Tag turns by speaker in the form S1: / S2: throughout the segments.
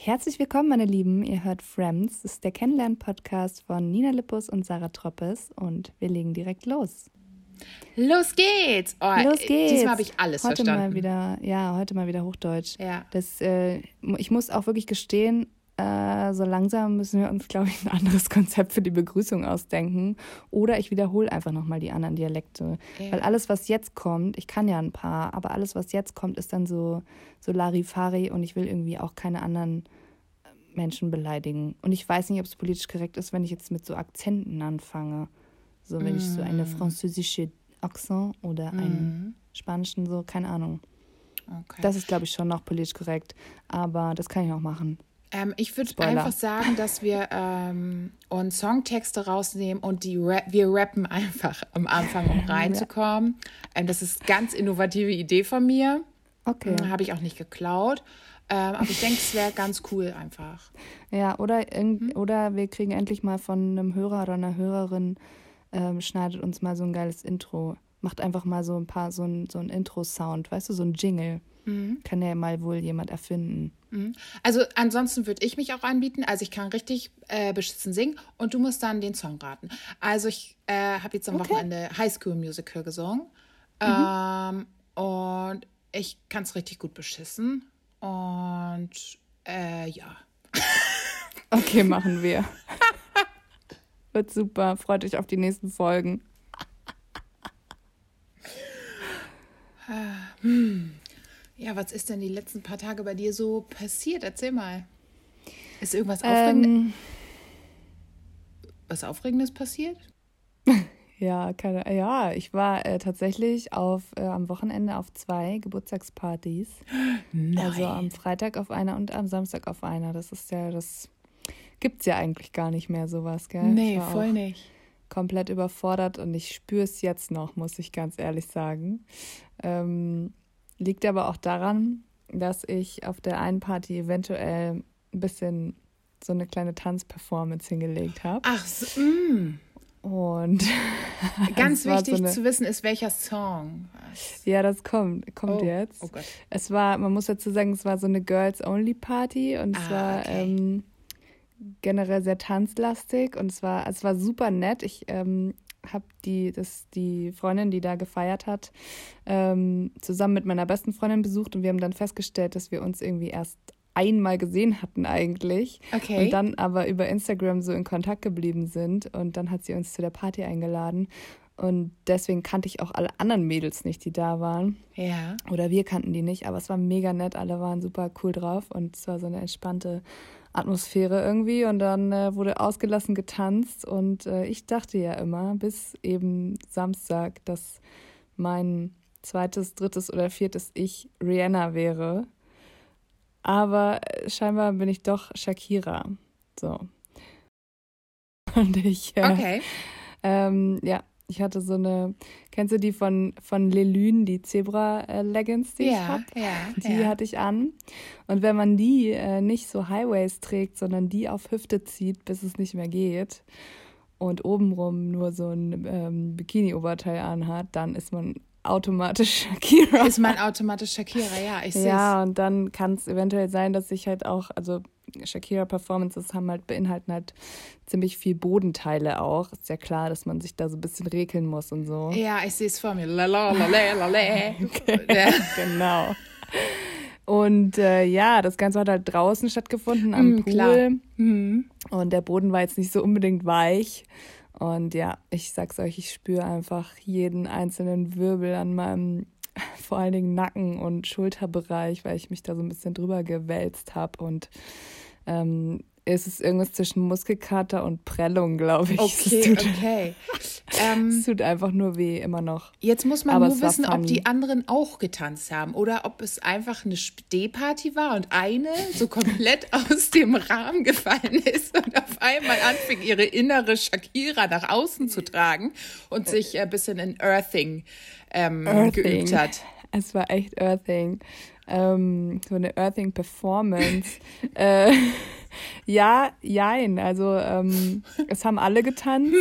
S1: Herzlich willkommen, meine Lieben. Ihr hört Friends. Das ist der Kennenlern-Podcast von Nina Lippus und Sarah Troppes und wir legen direkt los.
S2: Los geht's! Oh,
S1: Los geht's!
S2: Diesmal habe ich alles
S1: heute
S2: verstanden.
S1: Mal wieder, ja, heute mal wieder Hochdeutsch.
S2: Ja.
S1: Das, äh, ich muss auch wirklich gestehen, äh, so langsam müssen wir uns, glaube ich, ein anderes Konzept für die Begrüßung ausdenken. Oder ich wiederhole einfach nochmal die anderen Dialekte.
S2: Ja.
S1: Weil alles, was jetzt kommt, ich kann ja ein paar, aber alles, was jetzt kommt, ist dann so, so Larifari und ich will irgendwie auch keine anderen äh, Menschen beleidigen. Und ich weiß nicht, ob es politisch korrekt ist, wenn ich jetzt mit so Akzenten anfange. So, wenn ich so eine französische Akzent oder einen spanischen, so, keine Ahnung.
S2: Okay.
S1: Das ist, glaube ich, schon noch politisch korrekt. Aber das kann ich auch machen.
S2: Ähm, ich würde einfach sagen, dass wir ähm, uns Songtexte rausnehmen und die Rap wir rappen einfach am Anfang, um reinzukommen. Ähm, das ist eine ganz innovative Idee von mir.
S1: Okay.
S2: Habe ich auch nicht geklaut. Ähm, aber ich denke, es wäre ganz cool einfach.
S1: Ja, oder,
S2: Mhm.
S1: oder wir kriegen endlich mal von einem Hörer oder einer Hörerin, ähm, schneidet uns mal so ein geiles Intro. Macht einfach mal so ein paar, so ein, so ein Intro-Sound, weißt du, so ein Jingle.
S2: Mhm.
S1: Kann ja mal wohl jemand erfinden.
S2: Also ansonsten würde ich mich auch anbieten. Also ich kann richtig äh, beschissen singen und du musst dann den Song raten. Also ich äh, habe jetzt am
S1: Okay. Mhm.
S2: Wochenende High School Musical gesungen ähm, und ich kann es richtig gut beschissen und äh, ja.
S1: Okay, machen wir. Wird super. Freut euch auf die nächsten Folgen.
S2: Was ist denn die letzten paar Tage bei dir so passiert? Erzähl mal. Ist irgendwas Aufregendes,
S1: Ähm,
S2: was Aufregendes passiert?
S1: ja, keine, ja, ich war äh, tatsächlich auf, äh, am Wochenende auf zwei Geburtstagspartys. Also am Freitag auf einer und am Samstag auf einer. Das ist ja, das gibt's ja eigentlich gar nicht mehr sowas, gell?
S2: nee, voll nicht.
S1: komplett überfordert und ich spüre es jetzt noch, muss ich ganz ehrlich sagen. Ähm, liegt aber auch daran, dass ich auf der einen Party eventuell ein bisschen so eine kleine Tanzperformance hingelegt habe.
S2: Ach, so, mm.
S1: Und
S2: ganz
S1: Es war so
S2: wichtig
S1: eine-
S2: zu wissen ist, welcher Song. Was?
S1: ja, das kommt, kommt
S2: Oh,
S1: jetzt.
S2: oh Gott.
S1: Es war, man muss dazu sagen, es war so eine Girls-Only-Party und es
S2: Ah,
S1: war
S2: okay.
S1: ähm, generell sehr tanzlastig und es war, es war super nett. Ich ähm, habe die, das, die Freundin, die da gefeiert hat, ähm, zusammen mit meiner besten Freundin besucht und wir haben dann festgestellt, dass wir uns irgendwie erst einmal gesehen hatten eigentlich.
S2: Okay.
S1: Und dann aber über Instagram so in Kontakt geblieben sind und dann hat sie uns zu der Party eingeladen. Und deswegen kannte ich auch alle anderen Mädels nicht, die da waren.
S2: Ja.
S1: Oder wir kannten die nicht, aber es war mega nett. Alle waren super cool drauf und es war so eine entspannte Atmosphäre irgendwie. Und dann äh, wurde ausgelassen getanzt und äh, ich dachte ja immer, bis eben Samstag, dass mein zweites, drittes oder viertes Ich Rihanna wäre. Aber äh, scheinbar bin ich doch Shakira. So. Und ich. Äh,
S2: Okay.
S1: ähm, ja, ich hatte so eine, kennst du die von, von Lelune, die Zebra-Leggings, die ich
S2: Ja,
S1: habe?
S2: ja,
S1: Die
S2: ja.
S1: hatte ich an. Und wenn man die äh, nicht so Highways trägt, sondern die auf Hüfte zieht, bis es nicht mehr geht und obenrum nur so ein ähm, Bikini-Oberteil anhat, dann ist man automatisch Shakira.
S2: Ist man automatisch Shakira, ja, ich sehe
S1: Ja, und dann kann es eventuell sein, dass ich halt auch, also Shakira-Performances haben halt, beinhalten halt ziemlich viel Bodenteile auch. Ist ja klar, dass man sich da so ein bisschen regeln muss und so.
S2: Ja, ich sehe es vor mir. Lala, lala, lala. Ja.
S1: genau. Und äh, ja, das Ganze hat halt draußen stattgefunden am
S2: Mm,
S1: Pool.
S2: Mhm.
S1: Und der Boden war jetzt nicht so unbedingt weich. Und ja, ich sag's euch, ich spüre einfach jeden einzelnen Wirbel an meinem vor allen Dingen Nacken- und Schulterbereich, weil ich mich da so ein bisschen drüber gewälzt habe. Und ähm, es ist irgendwas zwischen Muskelkater und Prellung, glaube ich. es,
S2: Okay,
S1: tut,
S2: okay. Ähm,
S1: es tut einfach nur weh, immer noch.
S2: jetzt muss man
S1: Aber
S2: nur
S1: es
S2: wissen, ob die anderen auch getanzt haben oder ob es einfach eine Stehparty war und eine so komplett aus dem Rahmen gefallen ist und auf einmal anfing, ihre innere Shakira nach außen zu tragen und sich ein bisschen in Earthing, ähm,
S1: Earthing.
S2: geübt hat.
S1: Es war echt Earthing. Ähm, so eine Earthing-Performance. äh, ja, jein. Also ähm, es haben alle getanzt.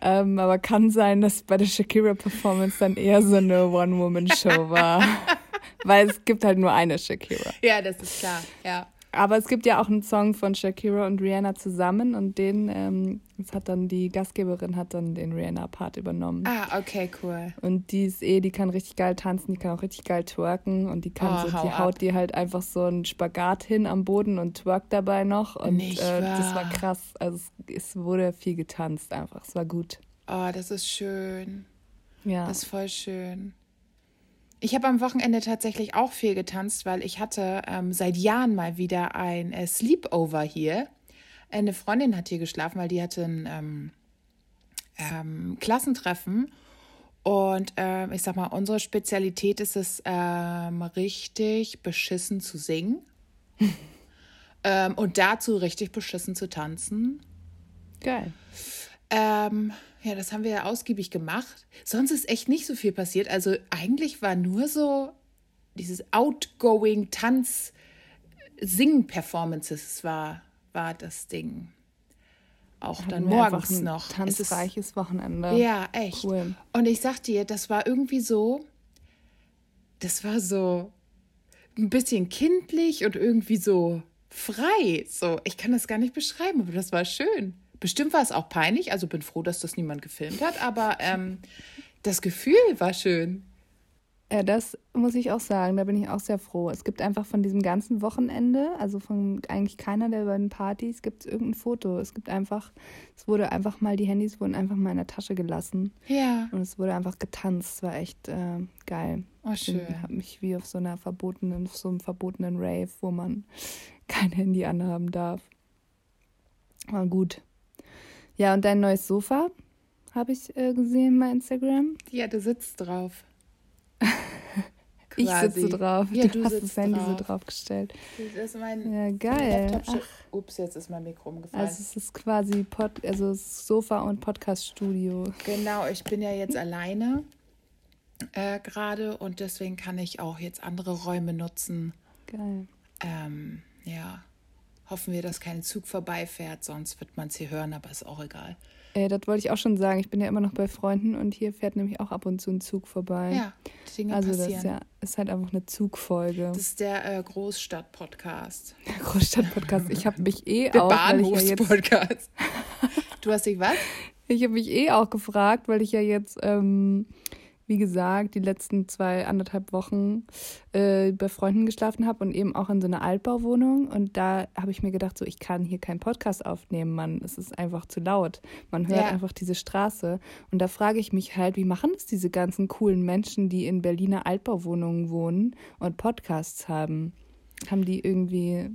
S1: Ähm, aber kann sein, dass bei der Shakira-Performance dann eher so eine One-Woman-Show war. Weil es gibt halt nur eine Shakira.
S2: Ja, das ist klar, ja.
S1: Aber es gibt ja auch einen Song von Shakira und Rihanna zusammen und den, ähm, das hat dann die Gastgeberin hat dann den Rihanna-Part übernommen.
S2: Ah, okay, cool.
S1: Und die ist eh, die kann richtig geil tanzen, die kann auch richtig geil twerken und die kann
S2: Oh,
S1: so, die haut dir halt einfach so einen Spagat hin am Boden und twerkt dabei noch. Und
S2: Nicht
S1: äh, das war krass. Also es, es wurde viel getanzt einfach. Es war gut.
S2: Oh, das ist schön.
S1: Ja.
S2: Das ist voll schön. Ich habe am Wochenende tatsächlich auch viel getanzt, weil ich hatte ähm, seit Jahren mal wieder ein äh, Sleepover hier. Eine Freundin hat hier geschlafen, weil die hatte ein ähm, ähm, Klassentreffen. Und ähm, ich sag mal, unsere Spezialität ist es, ähm, richtig beschissen zu singen. ähm, und dazu richtig beschissen zu tanzen.
S1: geil.
S2: Ähm, ja, das haben wir ja ausgiebig gemacht. Sonst ist echt nicht so viel passiert. Also eigentlich war nur so dieses outgoing Tanz Singen Performances war war das Ding. Auch dann morgens
S1: ein
S2: noch. Es ist-
S1: Tanzreiches Wochenende.
S2: ja, echt.
S1: Cool.
S2: Und ich sag dir, das war irgendwie so, das war so ein bisschen kindlich und irgendwie so frei. So, ich kann das gar nicht beschreiben, aber das war schön. Bestimmt war es auch peinlich, also bin froh, dass das niemand gefilmt hat, aber ähm, das Gefühl war schön.
S1: Ja, das muss ich auch sagen, da bin ich auch sehr froh. Es gibt einfach von diesem ganzen Wochenende, also von eigentlich keiner der beiden Partys, gibt es irgendein Foto. Es gibt einfach, es wurde einfach mal, die Handys wurden einfach mal in der Tasche gelassen
S2: Ja,
S1: und es wurde einfach getanzt. Es war echt äh, geil.
S2: oh
S1: Ich
S2: schön.
S1: hab mich wie auf so einer verbotenen, auf so einem verbotenen Rave, wo man kein Handy anhaben darf. War gut. Ja, und dein neues Sofa habe ich äh, gesehen bei Instagram.
S2: Ja, du sitzt drauf.
S1: Ich sitze drauf.
S2: Ja,
S1: du,
S2: du
S1: hast das Handy so
S2: drauf.
S1: draufgestellt.
S2: Das ist mein
S1: Ja, geil.
S2: Laptop.
S1: Ach,
S2: Ups, jetzt ist mein Mikro umgefallen.
S1: also es ist quasi Pod, also Sofa und Podcast-Studio.
S2: Genau, ich bin ja jetzt alleine äh, gerade und deswegen kann ich auch jetzt andere Räume nutzen.
S1: Geil.
S2: Ähm, ja, hoffen wir, dass kein Zug vorbeifährt, sonst wird man es hier hören, aber ist auch egal.
S1: Äh, das wollte ich auch schon sagen. Ich bin ja immer noch bei Freunden und hier fährt nämlich auch ab und zu ein Zug vorbei.
S2: Ja, Dinge
S1: also das
S2: passieren.
S1: ist ja ist halt einfach eine Zugfolge.
S2: Das ist der äh, Großstadt-Podcast.
S1: Der Großstadt-Podcast. Ich habe mich eh
S2: Der
S1: auch, weil ich ja
S2: Bahnhofs-Podcast. du hast dich was?
S1: ich habe mich eh auch gefragt, weil ich ja jetzt, ähm, wie gesagt, die letzten zwei anderthalb Wochen äh, bei Freunden geschlafen habe und eben auch in so einer Altbauwohnung. Und da habe ich mir gedacht, so ich kann hier keinen Podcast aufnehmen, Mann. Es ist einfach zu laut. Man hört
S2: Ja.
S1: einfach diese Straße. Und da frage ich mich halt, wie machen es diese ganzen coolen Menschen, die in Berliner Altbauwohnungen wohnen und Podcasts haben? Haben die irgendwie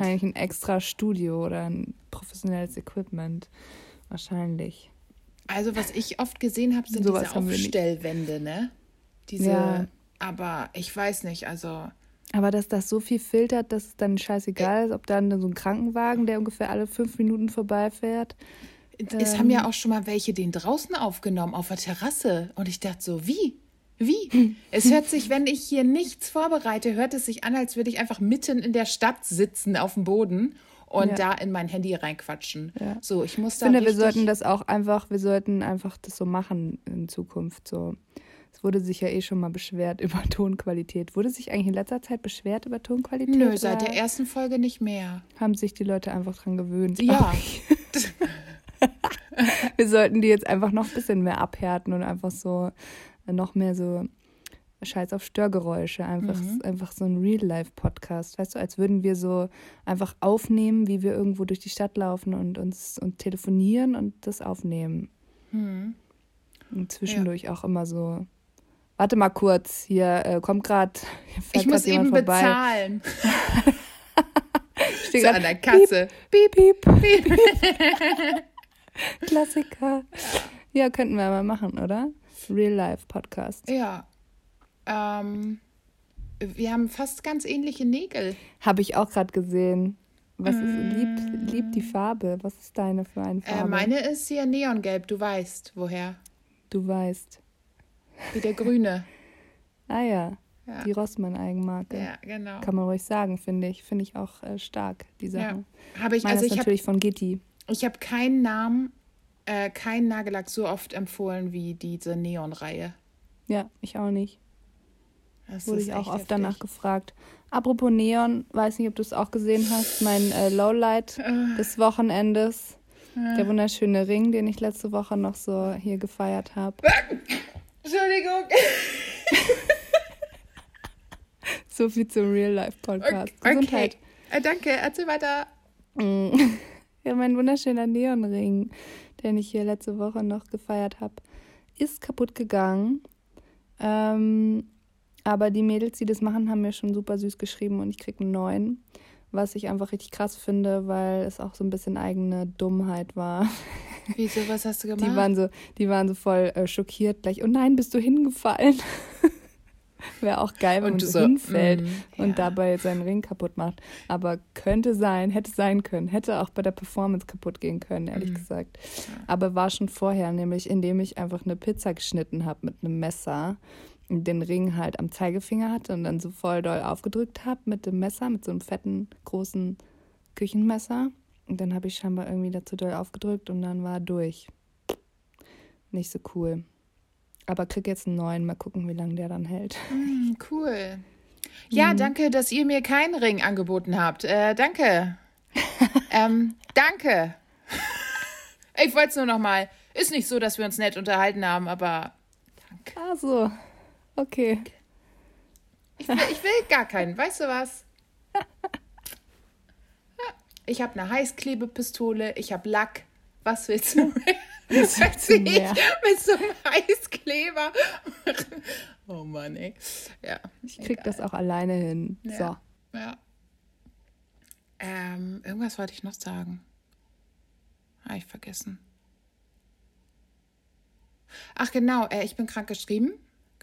S1: wahrscheinlich ein extra Studio oder ein professionelles Equipment? Wahrscheinlich.
S2: Also, was ich oft gesehen habe, sind
S1: Sowas
S2: diese. Aufstellwände, ne? Diese,
S1: Ja.
S2: aber ich weiß nicht, also.
S1: Aber dass das so viel filtert, dass es dann scheißegal ist, ob dann so ein Krankenwagen, der ungefähr alle fünf Minuten vorbeifährt.
S2: Es
S1: Ähm.
S2: haben ja auch schon mal welche den draußen aufgenommen, auf der Terrasse. Und ich dachte so, wie? Wie? Es hört sich, wenn ich hier nichts vorbereite, hört es sich an, als würde ich einfach mitten in der Stadt sitzen auf dem Boden und
S1: Ja.
S2: da in mein Handy reinquatschen.
S1: Ja.
S2: So, ich muss
S1: Ich
S2: da
S1: finde, wir sollten das auch einfach, wir sollten einfach das so machen in Zukunft. So. Es wurde sich ja eh schon mal beschwert über Tonqualität. Wurde sich eigentlich in letzter Zeit beschwert über Tonqualität?
S2: Nö, seit der ersten Folge nicht mehr.
S1: haben sich die Leute einfach dran gewöhnt.
S2: Ja.
S1: Wir sollten die jetzt einfach noch ein bisschen mehr abhärten und einfach so noch mehr so Scheiß auf Störgeräusche. Einfach,
S2: Mhm.
S1: einfach so ein Real-Life-Podcast. Weißt du, als würden wir so einfach aufnehmen, wie wir irgendwo durch die Stadt laufen und uns und telefonieren und das aufnehmen.
S2: Hm.
S1: Und zwischendurch auch immer so. Warte mal kurz, hier äh, kommt gerade.
S2: Ich muss eben bezahlen.
S1: Steht
S2: So
S1: grad,
S2: an der Kasse.
S1: Piep, piep, piep. Klassiker. Ja, könnten wir mal machen, oder? Real-Life-Podcast.
S2: Ja. Ähm, wir haben fast ganz ähnliche Nägel.
S1: Habe ich auch gerade gesehen. Was ist lieb, lieb die Farbe? Was ist deine für eine Farbe?
S2: Äh, meine ist hier neongelb, du weißt woher.
S1: Du weißt.
S2: Wie der grüne.
S1: Ah ja,
S2: Ja.
S1: die Rossmann-Eigenmarke.
S2: Ja, genau.
S1: Kann man ruhig sagen, finde ich. Finde ich auch äh, stark, die
S2: Ja.
S1: Sache.
S2: Habe ich,
S1: Meine
S2: also
S1: ist
S2: ich habe
S1: natürlich von Gitti.
S2: ich hab keinen Namen, äh, keinen Nagellack so oft empfohlen wie diese Neon-Reihe.
S1: Ja, ich auch nicht.
S2: Das
S1: Wurde ich auch oft
S2: heftig.
S1: danach gefragt. Apropos Neon, weiß nicht, ob du es auch gesehen hast, mein äh, Lowlight des Wochenendes. Der wunderschöne Ring, den ich letzte Woche noch so hier gefeiert habe.
S2: Entschuldigung.
S1: so viel zum Real-Life-Podcast.
S2: Okay.
S1: Gesundheit.
S2: Äh, danke, erzähl weiter.
S1: Ja, mein wunderschöner Neonring, den ich hier letzte Woche noch gefeiert habe, ist kaputt gegangen. Ähm, aber die Mädels, die das machen, haben mir schon super süß geschrieben und ich krieg einen neuen. Was ich einfach richtig krass finde, weil es auch so ein bisschen eigene Dummheit war.
S2: Wieso, was hast du gemacht?
S1: Die waren so, die waren so voll äh, schockiert gleich. Oh nein, bist du hingefallen? Wäre auch geil, wenn
S2: Und
S1: man
S2: du
S1: so hinfällt
S2: mm,
S1: und
S2: ja.
S1: dabei seinen Ring kaputt macht. Aber könnte sein, hätte sein können, hätte auch bei der Performance kaputt gehen können, ehrlich gesagt. Aber war schon vorher, nämlich indem ich einfach eine Pizza geschnitten habe mit einem Messer den Ring halt am Zeigefinger hatte und dann so voll doll aufgedrückt habe mit dem Messer, mit so einem fetten, großen Küchenmesser. Und dann habe ich scheinbar irgendwie dazu doll aufgedrückt und dann war durch. Nicht so cool. Aber krieg jetzt einen neuen, mal gucken, wie lange der dann hält.
S2: Hm, cool. Ja, danke, dass ihr mir keinen Ring angeboten habt. Äh, danke. ähm, danke. Ich wollte es nur noch mal. Ist nicht so, dass wir uns nett unterhalten haben, aber
S1: Ah, so. Okay.
S2: ich will, ich will gar keinen. Weißt du was? Ich habe eine Heißklebepistole, ich habe Lack. Was willst du?
S1: Was willst du
S2: ich
S1: mehr?
S2: mit so einem Heißkleber. oh Mann, ey. Ja.
S1: Ich krieg das auch alleine hin. So.
S2: Ja. Ja. Ähm, irgendwas wollte ich noch sagen. Habe ich vergessen. Ach genau, äh, ich bin krank geschrieben.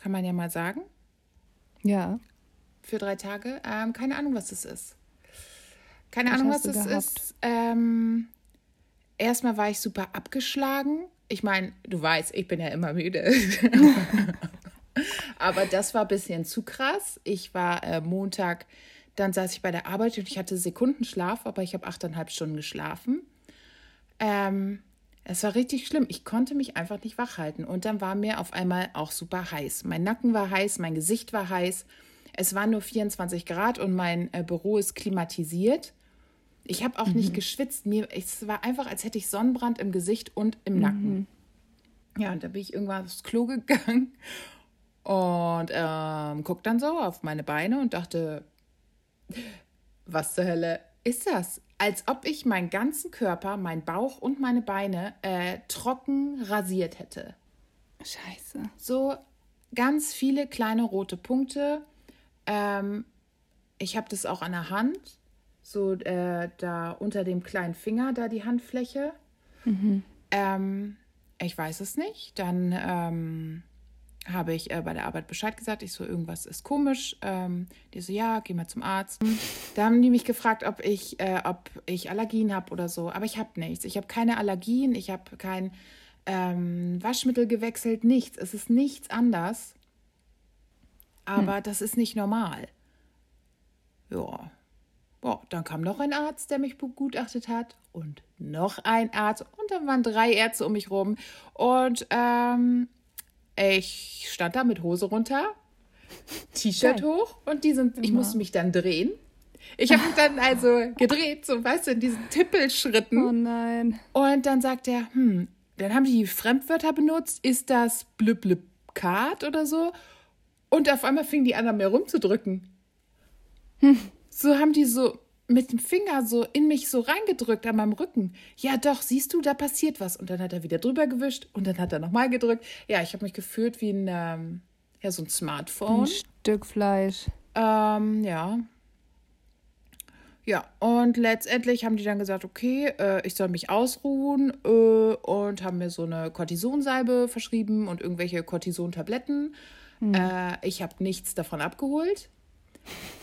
S2: Kann man ja mal sagen.
S1: Ja.
S2: Für drei Tage. Ähm, keine Ahnung, was das ist. Keine
S1: Was
S2: Ahnung, was das
S1: gehabt?
S2: ist. Ähm, erstmal war ich super abgeschlagen. Ich meine, du weißt, ich bin ja immer müde. Aber das war ein bisschen zu krass. Ich war äh, Montag, dann saß ich bei der Arbeit und ich hatte Sekundenschlaf, aber ich habe achteinhalb Stunden geschlafen. Ähm, es war richtig schlimm. Ich konnte mich einfach nicht wach halten. Und dann war mir auf einmal auch super heiß. Mein Nacken war heiß, mein Gesicht war heiß. Es waren nur 24 Grad und mein äh, Büro ist klimatisiert. Ich habe auch nicht geschwitzt. Mir, es war einfach, als hätte ich Sonnenbrand im Gesicht und im Nacken. Ja, und da bin ich irgendwann aufs Klo gegangen und ähm, guck dann so auf meine Beine und dachte, was zur Hölle ist das? Als ob ich meinen ganzen Körper, meinen Bauch und meine Beine äh, trocken rasiert hätte.
S1: Scheiße.
S2: So ganz viele kleine rote Punkte. Ähm, ich habe das auch an der Hand, so äh, da unter dem kleinen Finger, da die Handfläche. Ähm, ich weiß es nicht. Dann ähm, habe ich äh, bei der Arbeit Bescheid gesagt. Ich so, irgendwas ist komisch. Ähm, die so, ja, geh mal zum Arzt. Da haben die mich gefragt, ob ich, äh, ob ich Allergien habe oder so. Aber ich habe nichts. Ich habe keine Allergien. Ich habe kein ähm, Waschmittel gewechselt. Nichts. Es ist nichts anders. Aber das ist nicht normal. Ja. Boah, dann kam noch ein Arzt, der mich begutachtet hat. Und noch ein Arzt. Und dann waren drei Ärzte um mich rum. Und ähm, ich stand da mit Hose runter, T-Shirt hoch und die sind, ich musste mich dann drehen. Ich habe mich dann also gedreht, so weißt du, in diesen Tippelschritten.
S1: Oh nein.
S2: Und dann sagt er, hm, dann haben die Fremdwörter benutzt, ist das blub blub Card oder so? Und auf einmal fingen die an, an mir rumzudrücken. So haben die so mit dem Finger so in mich so reingedrückt an meinem Rücken. Ja, doch, siehst du, da passiert was. Und dann hat er wieder drüber gewischt und dann hat er nochmal gedrückt. Ja, ich habe mich gefühlt wie ein, ähm, ja, so ein Smartphone.
S1: Ein Stück Fleisch.
S2: Ähm, ja. Ja, und letztendlich haben die dann gesagt, okay, äh, ich soll mich ausruhen äh, und haben mir so eine Cortisonsalbe verschrieben und irgendwelche Cortisontabletten. Äh, ich habe nichts davon abgeholt,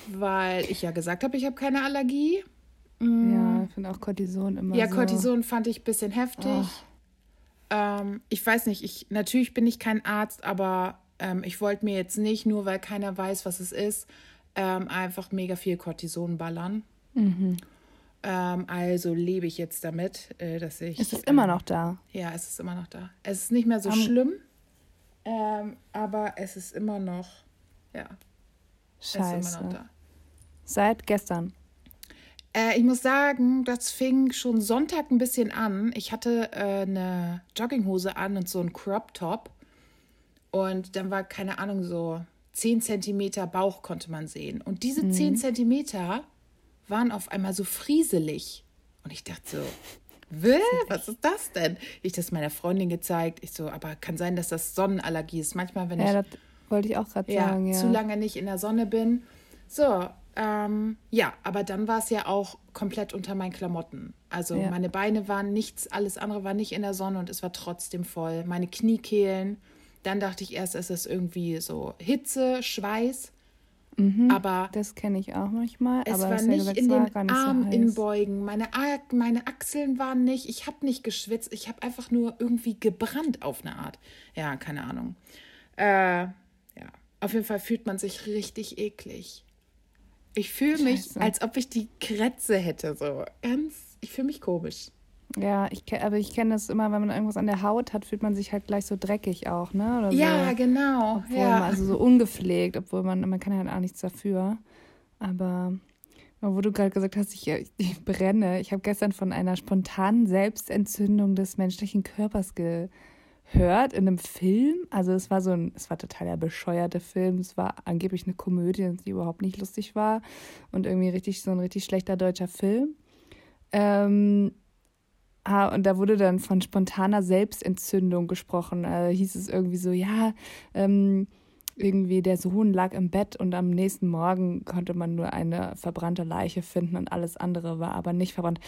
S2: weil ich ja gesagt habe, ich habe keine Allergie.
S1: Ja, ich finde auch Cortison immer
S2: Ja,
S1: so.
S2: Cortison fand ich ein bisschen heftig. Ähm, ich weiß nicht, ich, natürlich bin ich kein Arzt, aber ähm, ich wollte mir jetzt nicht, nur weil keiner weiß, was es ist, ähm, einfach mega viel Cortison ballern.
S1: Mhm.
S2: Ähm, also lebe ich jetzt damit, äh, dass ich.
S1: Es ist immer
S2: ähm,
S1: noch da.
S2: Ja, es ist immer noch da. Es ist nicht mehr so
S1: Am-
S2: schlimm, ähm, aber es ist immer noch. Ja,
S1: Scheiße. Seit gestern.
S2: Äh, ich muss sagen, das fing schon Sonntag ein bisschen an. Ich hatte äh, eine Jogginghose an und so einen Crop Top. Und dann war, keine Ahnung, so 10 Zentimeter Bauch konnte man sehen. Und diese mhm. 10 Zentimeter waren auf einmal so frieselig. Und ich dachte so, Will? Was ist das denn? Ich das meiner Freundin gezeigt. Ich so, aber kann sein, dass das Sonnenallergie ist. Manchmal, wenn
S1: ja,
S2: ich.
S1: Wollte ich auch gerade ja, sagen, ja.
S2: Zu lange nicht in der Sonne bin. So, ähm, ja, aber dann war es ja auch komplett unter meinen Klamotten. Also ja. meine Beine waren nichts, alles andere war nicht in der Sonne und es war trotzdem voll. Meine Kniekehlen. Dann dachte ich erst, es ist irgendwie so Hitze, Schweiß.
S1: Mhm, aber das kenne ich auch manchmal.
S2: Es war nicht gesagt, in den Arm so inbeugen. Meine, meine Achseln waren nicht. Ich habe nicht geschwitzt. Ich habe einfach nur irgendwie gebrannt auf eine Art. Ja, keine Ahnung. Äh, ja, auf jeden Fall fühlt man sich richtig eklig. Ich fühle mich, als ob ich die Krätze hätte. So ganz. Ich fühle mich komisch.
S1: Ja, ich, aber ich kenne das immer, wenn man irgendwas an der Haut hat, fühlt man sich halt gleich so dreckig auch, ne?
S2: Oder ja,
S1: so,
S2: genau.
S1: Obwohl
S2: ja.
S1: Man, also so ungepflegt, obwohl man, man kann ja halt auch nichts dafür. Aber wo du gerade gesagt hast, ich, ich brenne. Ich habe gestern von einer spontanen Selbstentzündung des menschlichen Körpers gehört in einem Film. Also es war so ein, es war total der bescheuerte Film. Es war angeblich eine Komödie, die überhaupt nicht lustig war und irgendwie richtig so ein richtig schlechter deutscher Film. Ähm, Ah, und da wurde dann von spontaner Selbstentzündung gesprochen. Da hieß es irgendwie so, ja, ähm, irgendwie der Sohn lag im Bett und am nächsten Morgen konnte man nur eine verbrannte Leiche finden und alles andere war aber nicht verbrannt.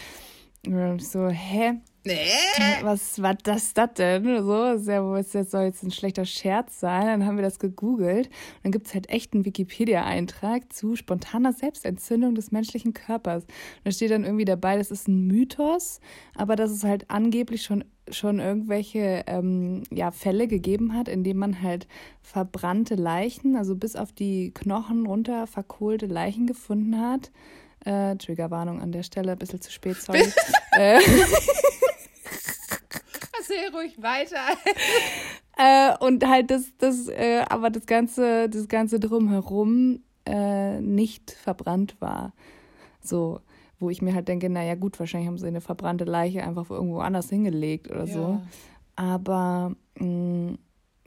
S1: Und so, hä?
S2: Nee.
S1: Was war das, das denn? So, ist ja, das soll jetzt ein schlechter Scherz sein. Dann haben wir das gegoogelt. Und dann gibt es halt echt einen Wikipedia-Eintrag zu spontaner Selbstentzündung des menschlichen Körpers. Und da steht dann irgendwie dabei, das ist ein Mythos, aber dass es halt angeblich schon, schon irgendwelche ähm, ja, Fälle gegeben hat, in denen man halt verbrannte Leichen, also bis auf die Knochen runter verkohlte Leichen gefunden hat. Äh, Triggerwarnung an der Stelle, ein bisschen zu spät, sorry. äh,
S2: Erzähl ruhig weiter.
S1: äh, und halt das, das, äh, aber das Ganze, das Ganze drumherum äh, nicht verbrannt war. So, wo ich mir halt denke, naja gut, wahrscheinlich haben sie eine verbrannte Leiche einfach irgendwo anders hingelegt oder ja. so. Aber mh, mm,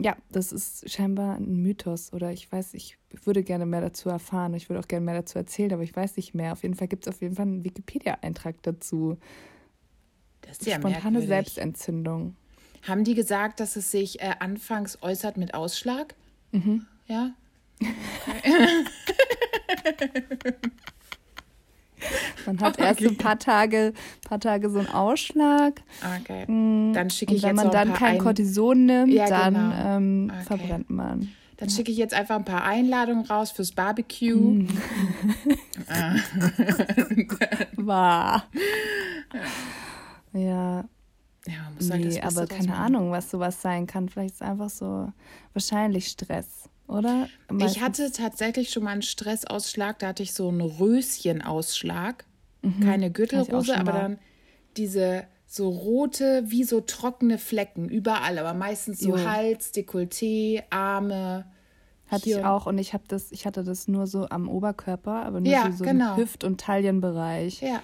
S1: ja, das ist scheinbar ein Mythos oder ich weiß, ich würde gerne mehr dazu erfahren. Ich würde auch gerne mehr dazu erzählen, aber ich weiß nicht mehr. Auf jeden Fall gibt es auf jeden Fall einen Wikipedia-Eintrag dazu.
S2: Das ist ja
S1: Spontane merkwürdig. Selbstentzündung.
S2: Haben die gesagt, dass es sich äh, anfangs äußert mit Ausschlag?
S1: Mhm.
S2: Ja.
S1: Man hat okay. erst ein paar Tage, paar Tage so einen Ausschlag.
S2: Okay. Mm, dann schicke ich
S1: und wenn
S2: jetzt
S1: man dann kein
S2: ein...
S1: Cortison nimmt,
S2: ja,
S1: dann
S2: genau.
S1: ähm,
S2: okay.
S1: verbrennt man.
S2: Dann schicke ich jetzt einfach ein paar Einladungen raus fürs Barbecue. Mm.
S1: War. ja.
S2: Ja, man muss halt
S1: nee, aber keine Ahnung, was sowas sein kann. Vielleicht ist es einfach so wahrscheinlich Stress, oder?
S2: Meistens. Ich hatte tatsächlich schon mal einen Stressausschlag, da hatte ich so einen Röschenausschlag. Mhm. Keine Gürtelrose, aber dann diese so rote, wie so trockene Flecken überall, aber meistens so jo. Hals, Dekolleté, Arme.
S1: Hatte hier. ich auch und ich habe das, ich hatte das nur so am Oberkörper, aber nur
S2: ja,
S1: so, so
S2: genau.
S1: im Hüft- und Taillenbereich.
S2: Ja.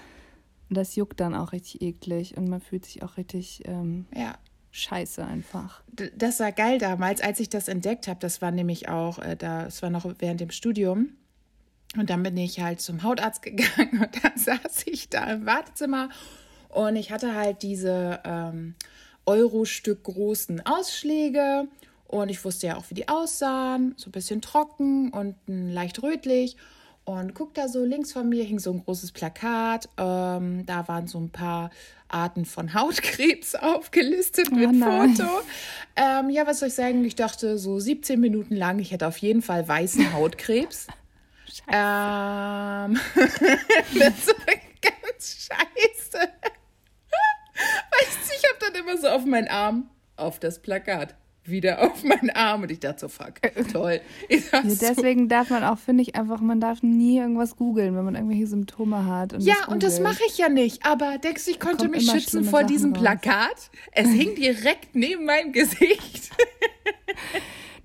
S1: Und das juckt dann auch richtig eklig und man fühlt sich auch richtig ähm,
S2: ja.
S1: Scheiße einfach.
S2: Das war geil damals, als ich das entdeckt habe. Das war nämlich auch, äh, da, es war noch während dem Studium. Und dann bin ich halt zum Hautarzt gegangen und dann saß ich da im Wartezimmer und ich hatte halt diese ähm, Euro-Stück großen Ausschläge und ich wusste ja auch, wie die aussahen. So ein bisschen trocken und leicht rötlich. Und guck da so links von mir hing so ein großes Plakat. Ähm, da waren so ein paar Arten von Hautkrebs aufgelistet mit oh Foto. Ähm, ja, was soll ich sagen? Ich dachte so 17 Minuten lang, ich hätte auf jeden Fall weißen Hautkrebs. ähm, das war ganz scheiße. weißt du, ich habe dann immer so auf meinen Arm auf das Plakat wieder auf meinen Arm und ich dachte so, fuck, toll.
S1: Ja, deswegen so. darf man auch, finde ich, einfach, man darf nie irgendwas googeln, wenn man irgendwelche Symptome hat. Und
S2: ja, und das mache ich ja nicht. Aber denkst du, ich konnte mich schützen vor diesem Sachen Plakat? Es hing direkt neben meinem Gesicht.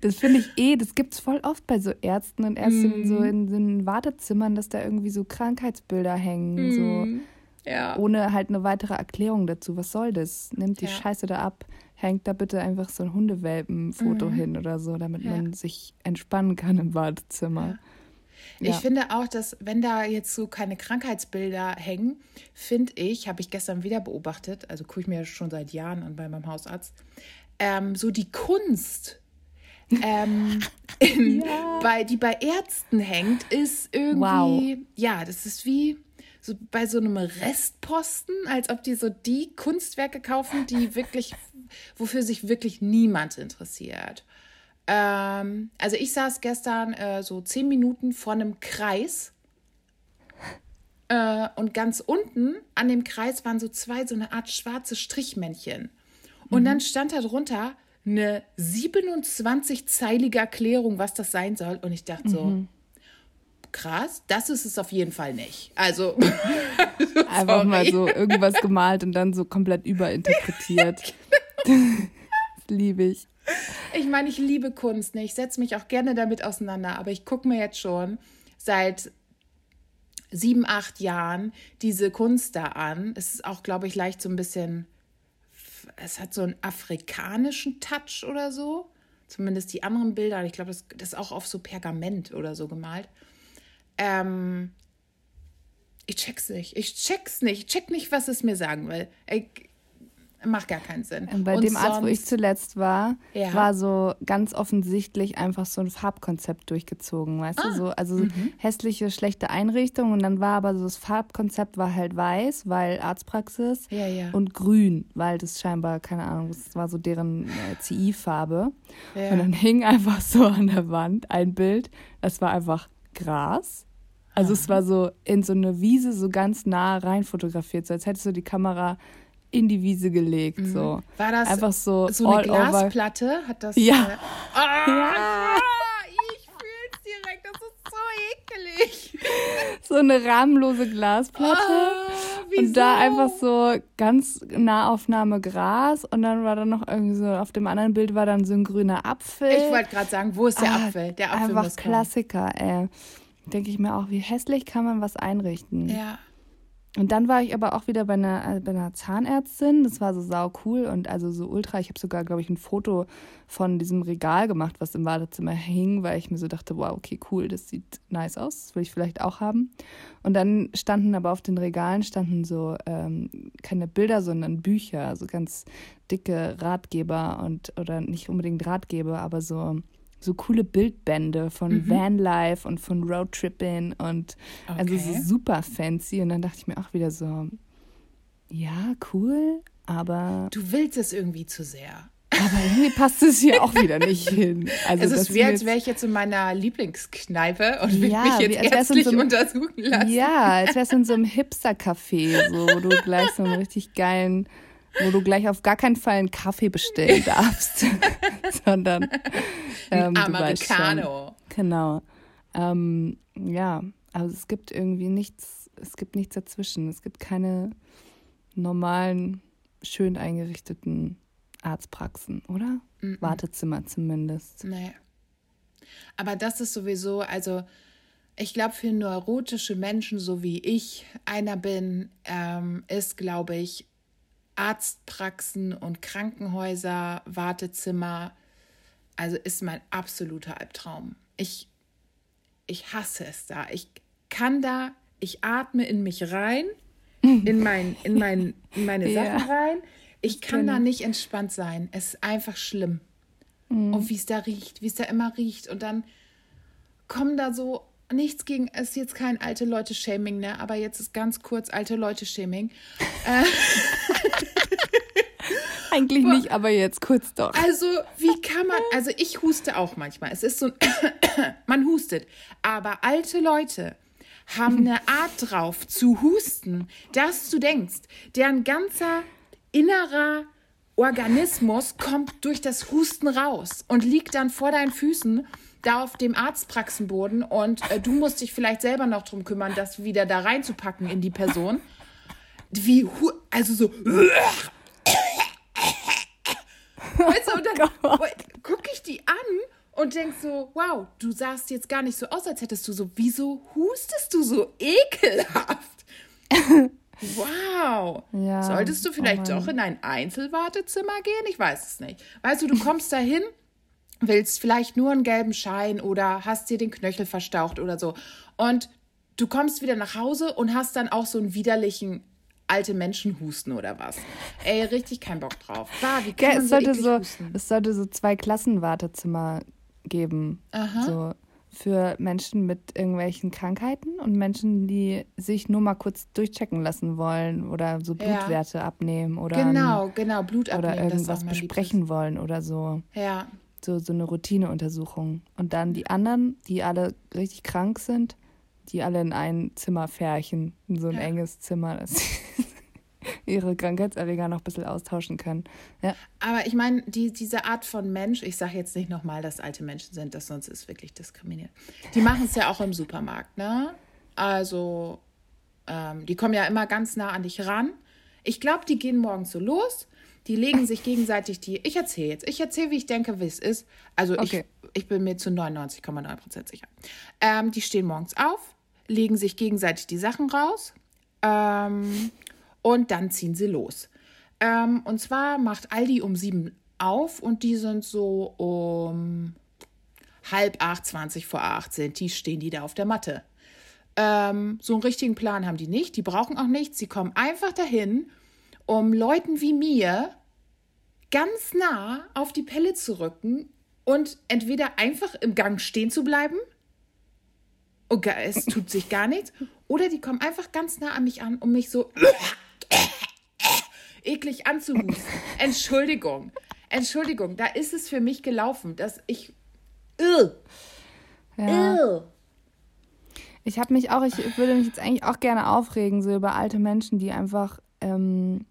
S1: Das finde ich eh, das gibt es voll oft bei so Ärzten und Ärztinnen, mm. so in, in Wartezimmern, dass da irgendwie so Krankheitsbilder hängen. Mm. So. Ja. Ohne halt eine weitere Erklärung dazu. Was soll das? Nimmt die ja. Scheiße da ab, hängt da bitte einfach so ein Hundewelpenfoto mm. hin oder so, damit ja. man sich entspannen kann im Wartezimmer.
S2: Ich ja. finde auch, dass wenn da jetzt so keine Krankheitsbilder hängen, finde ich, habe ich gestern wieder beobachtet, also gucke ich mir schon seit Jahren an bei meinem Hausarzt, ähm, so die Kunst, ähm, in, ja. bei, die bei Ärzten hängt, ist irgendwie, wow. ja, das ist wie so bei so einem Restposten, als ob die so die Kunstwerke kaufen, die wirklich, wofür sich wirklich niemand interessiert. Ähm, also ich saß gestern äh, so zehn Minuten vor einem Kreis äh, und ganz unten an dem Kreis waren so zwei, so eine Art schwarze Strichmännchen. Und mhm. dann stand da drunter eine 27-zeilige Erklärung, was das sein soll. Und ich dachte so, mhm. krass, das ist es auf jeden Fall nicht. Also
S1: einfach mal so irgendwas gemalt und dann so komplett überinterpretiert. liebe ich.
S2: Ich meine, ich liebe Kunst. Ne? Ich setze mich auch gerne damit auseinander, aber ich gucke mir jetzt schon seit sieben, acht Jahren diese Kunst da an. Es ist auch, glaube ich, leicht so ein bisschen, es hat so einen afrikanischen Touch oder so. Zumindest die anderen Bilder. Ich glaube, das, das ist auch auf so Pergament oder so gemalt. Ähm, ich check's nicht. Ich check's nicht. Ich check nicht, was es mir sagen will. Ich, Macht gar keinen Sinn.
S1: Und bei und dem Arzt, wo ich zuletzt war, ja. war so ganz offensichtlich einfach so ein Farbkonzept durchgezogen, weißt ah. du? So, also mhm. hässliche, schlechte Einrichtung und dann war aber so das Farbkonzept war halt weiß, weil Arztpraxis
S2: ja, ja.
S1: und grün, weil das scheinbar, keine Ahnung, das war so deren äh, CI-Farbe. Und dann hing einfach so an der Wand ein Bild, das war einfach Gras. Also es war so in so eine Wiese so ganz nah rein fotografiert, so als hättest du die Kamera in die Wiese gelegt. Mhm. So.
S2: War das
S1: einfach so,
S2: so eine Glasplatte? Over. Hat das?
S1: Ja.
S2: Äh, ah, ja. Ich fühl's direkt. Das ist so ekelig.
S1: So eine rahmenlose Glasplatte.
S2: Oh,
S1: und da einfach so ganz Nahaufnahme Gras und dann war da noch irgendwie so auf dem anderen Bild war dann so ein grüner Apfel.
S2: Ich wollte gerade sagen, wo ist der ah, Apfel? Der Apfel
S1: einfach Klassiker, ey. Denke ich mir auch, wie hässlich kann man was einrichten?
S2: Ja.
S1: Und dann war ich aber auch wieder bei einer, äh, bei einer Zahnärztin. Das war so sau cool und also so ultra. Ich habe sogar, glaube ich, ein Foto von diesem Regal gemacht, was im Badezimmer hing, weil ich mir so dachte, wow, okay, cool, das sieht nice aus. Das will ich vielleicht auch haben. Und dann standen aber auf den Regalen standen so ähm, keine Bilder, sondern Bücher, so ganz dicke Ratgeber und oder nicht unbedingt Ratgeber, aber so so coole Bildbände von mhm. Vanlife und von Roadtripping und okay. also so super fancy. Und dann dachte ich mir auch wieder so, ja, cool, aber.
S2: Du willst es irgendwie zu sehr.
S1: Aber irgendwie passt es hier auch wieder nicht hin.
S2: Also es ist wie, als wäre ich jetzt in meiner Lieblingskneipe und würde ja, mich jetzt wie, ärztlich so einem, untersuchen lassen.
S1: Ja, als wäre es in so einem Hipster-Café, so, wo du gleich so einen richtig geilen wo du gleich auf gar keinen Fall einen Kaffee bestellen darfst, sondern
S2: ähm, Americano.
S1: Genau. Ähm, ja, also es gibt irgendwie nichts, es gibt nichts dazwischen. Es gibt keine normalen, schön eingerichteten Arztpraxen, oder? Mm -mm. Wartezimmer zumindest.
S2: Nee. Aber das ist sowieso, also ich glaube, für neurotische Menschen, so wie ich einer bin, ähm, ist, glaube ich, Arztpraxen und Krankenhäuser, Wartezimmer, also ist mein absoluter Albtraum. Ich, ich hasse es da. Ich kann da, ich atme in mich rein, in, mein, in, mein, in meine Sachen ja. rein. Ich kann da nicht entspannt sein. Es ist einfach schlimm. Mhm. Und wie es da riecht, wie es da immer riecht. Und dann kommen da so nichts gegen, es ist jetzt kein alte Leute-Shaming, ne? Aber jetzt ist ganz kurz alte Leute-Shaming.
S1: Eigentlich nicht, aber jetzt kurz doch.
S2: Also, wie kann man, also ich huste auch manchmal. Es ist so, man hustet. Aber alte Leute haben eine Art drauf zu husten, dass du denkst, deren ganzer innerer Organismus kommt durch das Husten raus und liegt dann vor deinen Füßen da auf dem Arztpraxenboden und äh, du musst dich vielleicht selber noch drum kümmern, das wieder da reinzupacken in die Person. Wie, also so. Weißt du, und dann oh gucke ich die an und denkst so, wow, du sahst jetzt gar nicht so aus, als hättest du so, wieso hustest du so ekelhaft? wow.
S1: Ja,
S2: Solltest du vielleicht
S1: oh
S2: doch in ein Einzelwartezimmer gehen? Ich weiß es nicht. Weißt du, du kommst dahin, willst vielleicht nur einen gelben Schein oder hast dir den Knöchel verstaucht oder so. Und du kommst wieder nach Hause und hast dann auch so einen widerlichen alte Menschenhusten oder was. Ey, richtig keinen Bock drauf. Bah, wie kann
S1: Ja,
S2: man
S1: es,
S2: so
S1: sollte so,
S2: husten?
S1: es sollte so zwei Klassenwartezimmer geben.
S2: Aha.
S1: So für Menschen mit irgendwelchen Krankheiten und Menschen, die sich nur mal kurz durchchecken lassen wollen oder so
S2: Ja.
S1: Blutwerte abnehmen oder,
S2: Genau, genau, Blut
S1: oder
S2: abnehmen, ist
S1: irgendwas besprechen wollen oder so.
S2: Ja,
S1: So, so eine Routineuntersuchung. Und dann die anderen, die alle richtig krank sind, die alle in ein Zimmer färchen, in so ein
S2: Ja.
S1: enges Zimmer, dass sie ihre Krankheitserreger noch ein bisschen austauschen können. Ja.
S2: aber ich meine, die, diese Art von Mensch, ich sage jetzt nicht nochmal, dass alte Menschen sind, das sonst ist wirklich diskriminiert. Die machen es ja auch im Supermarkt, ne? Also, ähm, die kommen ja immer ganz nah an dich ran. Ich glaube, die gehen morgens so los, die legen sich gegenseitig die. Ich erzähle jetzt, ich erzähle, wie ich denke, wie es ist. Also,
S1: Okay.
S2: ich, ich bin mir zu 99,9% sicher. Ähm, die stehen morgens auf, legen sich gegenseitig die Sachen raus ähm, und dann ziehen sie los. Ähm, und zwar macht Aldi um sieben auf und die sind so um halb acht, 20 vor acht sind die, stehen die da auf der Matte. Ähm, so einen richtigen Plan haben die nicht, die brauchen auch nichts, sie kommen einfach dahin, um Leuten wie mir ganz nah auf die Pelle zu rücken und entweder einfach im Gang stehen zu bleiben und gar- es tut sich gar nichts, oder die kommen einfach ganz nah an mich an, um mich so eklig anzuhusten. Entschuldigung. Entschuldigung, da ist es für mich gelaufen, dass ich. Ugh,
S1: ja.
S2: ugh.
S1: Ich habe mich auch, ich würde mich jetzt eigentlich auch gerne aufregen, so über alte Menschen, die einfach ähm,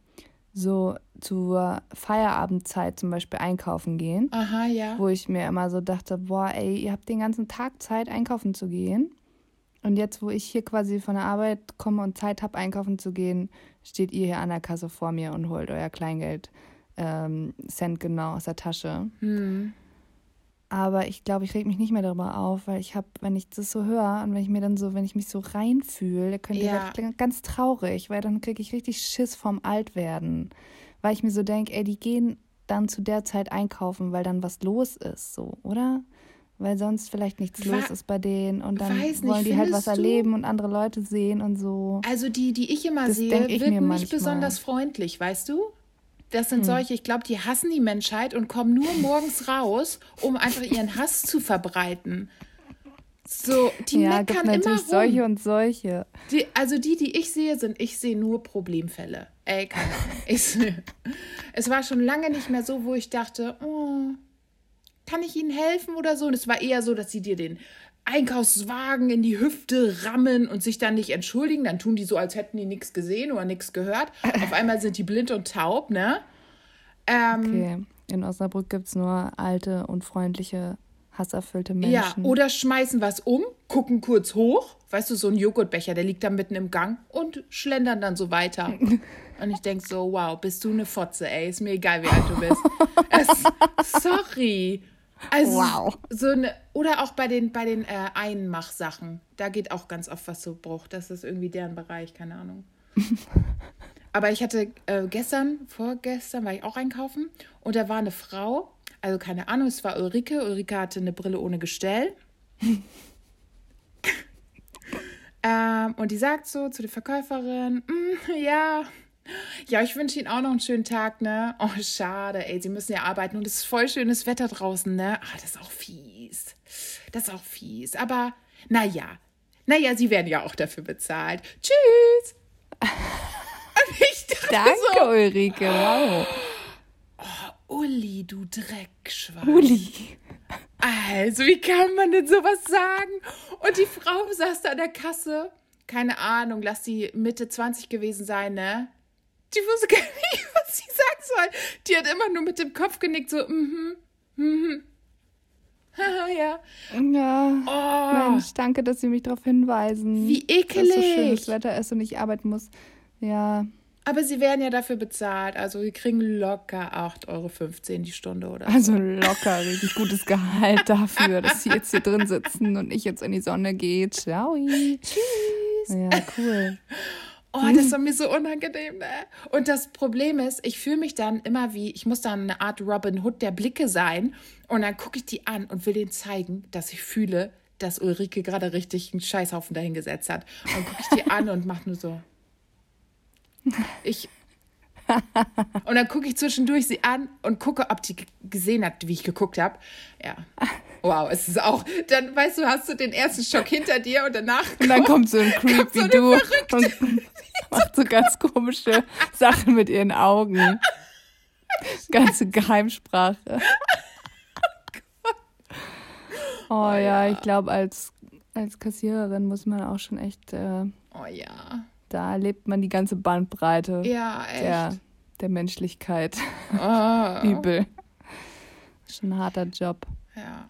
S1: so zur Feierabendzeit zum Beispiel einkaufen gehen,
S2: Aha, ja.
S1: wo ich mir immer so dachte, boah, ey, ihr habt den ganzen Tag Zeit, einkaufen zu gehen. Und jetzt, wo ich hier quasi von der Arbeit komme und Zeit habe, einkaufen zu gehen, steht ihr hier an der Kasse vor mir und holt euer Kleingeld ähm, Cent genau aus der Tasche.
S2: Hm.
S1: Aber ich glaube, ich reg mich nicht mehr darüber auf, weil ich habe, wenn ich das so höre und wenn ich mir dann so, wenn ich mich so reinfühle, könnte
S2: Ja.
S1: ich ganz traurig, weil dann kriege ich richtig Schiss vom Altwerden. Weil ich mir so denke, ey, die gehen dann zu der Zeit einkaufen, weil dann was los ist, so, oder? Weil sonst vielleicht nichts los ist bei denen und dann
S2: nicht,
S1: wollen die halt was erleben und andere Leute sehen und so.
S2: Also die, die ich immer
S1: Das
S2: sehe,
S1: ich
S2: wirken nicht besonders freundlich, weißt du? Das sind solche, ich glaube, die hassen die Menschheit und kommen nur morgens raus, um einfach ihren Hass zu verbreiten. So, die
S1: ja, gibt
S2: meckern immer
S1: natürlich
S2: rum.
S1: solche und solche.
S2: Die, also die, die ich sehe, sind, ich sehe nur Problemfälle. Ey, keine Ahnung. Ich, es war schon lange nicht mehr so, wo ich dachte, oh, kann ich Ihnen helfen oder so? Und es war eher so, dass sie dir den Einkaufswagen in die Hüfte rammen und sich dann nicht entschuldigen. Dann tun die so, als hätten die nichts gesehen oder nichts gehört. Auf einmal sind die blind und taub, ne? Ähm,
S1: Okay. In Osnabrück gibt es nur alte und freundliche, hasserfüllte
S2: Ja,
S1: Menschen.
S2: oder schmeißen was um, gucken kurz hoch, weißt du, so ein Joghurtbecher, der liegt da mitten im Gang und schlendern dann so weiter. Und ich denk so, wow, bist du eine Fotze, ey, ist mir egal, wie alt du bist. es, sorry. Also,
S1: Wow.
S2: So eine, oder auch bei den, bei den äh, Einmachsachen, da geht auch ganz oft was zu Bruch. Das ist irgendwie deren Bereich, keine Ahnung. Aber ich hatte äh, gestern, vorgestern war ich auch einkaufen und da war eine Frau, also keine Ahnung, es war Ulrike. Ulrike hatte eine Brille ohne Gestell. ähm, und die sagt so zu der Verkäuferin, "Mm, ja, ja, ich wünsche Ihnen auch noch einen schönen Tag, ne? Oh, schade, ey, Sie müssen ja arbeiten und es ist voll schönes Wetter draußen, ne? Ah, das ist auch fies. Das ist auch fies. Aber naja, naja, Sie werden ja auch dafür bezahlt. Tschüss. Und ich dachte
S1: Danke,
S2: so,
S1: Ulrike. Wow.
S2: Uli, du Dreckschwein.
S1: Uli.
S2: Also, wie kann man denn sowas sagen? Und die Frau saß da an der Kasse. Keine Ahnung, lass die Mitte 20 gewesen sein, ne? Die wusste gar nicht, was sie sagen soll. Die hat immer nur mit dem Kopf genickt, so, mhm, mhm. Haha, ja.
S1: Ja.
S2: Oh,
S1: Mensch, danke, dass Sie mich darauf hinweisen.
S2: Wie
S1: Dass so schönes
S2: ekelig.
S1: Wetter ist und ich arbeiten muss. Ja.
S2: Aber sie werden ja dafür bezahlt. Also sie kriegen locker 8,15 Euro die Stunde oder so.
S1: Also locker, richtig gutes Gehalt dafür, dass sie jetzt hier drin sitzen und ich jetzt in die Sonne gehe. Ciao. Tschüss. Ja, cool.
S2: Oh, das war mir so unangenehm, ne? Und das Problem ist, ich fühle mich dann immer wie, ich muss dann eine Art Robin Hood der Blicke sein. Und dann gucke ich die an und will denen zeigen, dass ich fühle, dass Ulrike gerade richtig einen Scheißhaufen dahingesetzt hat. Und gucke ich die an und mache nur so. Ich. Und dann gucke ich zwischendurch sie an und gucke, ob die gesehen hat, wie ich geguckt habe. Ja. Wow, es ist auch. Dann weißt du, hast du den ersten Schock hinter dir und danach.
S1: und dann kommt so ein Creep
S2: so
S1: wie du und macht so ganz komische Sachen mit ihren Augen. Ganze Geheimsprache. Oh ja, ich glaube, als, als Kassiererin muss man auch schon echt. Äh,
S2: Oh ja.
S1: Da erlebt man die ganze Bandbreite
S2: Ja, echt.
S1: der, der Menschlichkeit.
S2: Oh.
S1: Übel. Schon ein harter Job.
S2: Ja.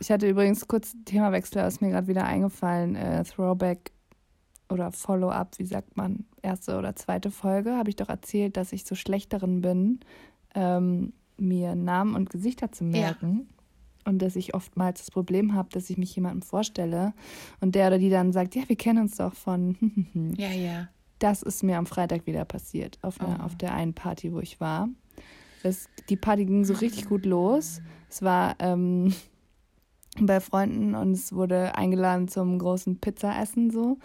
S1: Ich hatte übrigens kurz Themawechsel, ist mir gerade wieder eingefallen. Äh, Throwback oder Follow-up, wie sagt man, erste oder zweite Folge, habe ich doch erzählt, dass ich so schlecht darin bin, ähm, mir Namen und Gesichter zu merken. Und dass ich oftmals das Problem habe, dass ich mich jemandem vorstelle und der oder die dann sagt, ja, wir kennen uns doch von.
S2: Ja, ja.
S1: Das ist mir am Freitag wieder passiert, auf, einer,
S2: Oh.
S1: auf der einen Party, wo ich war. Das, die Party ging so richtig gut los. Es war ähm, bei Freunden und es wurde eingeladen zum großen Pizzaessen so.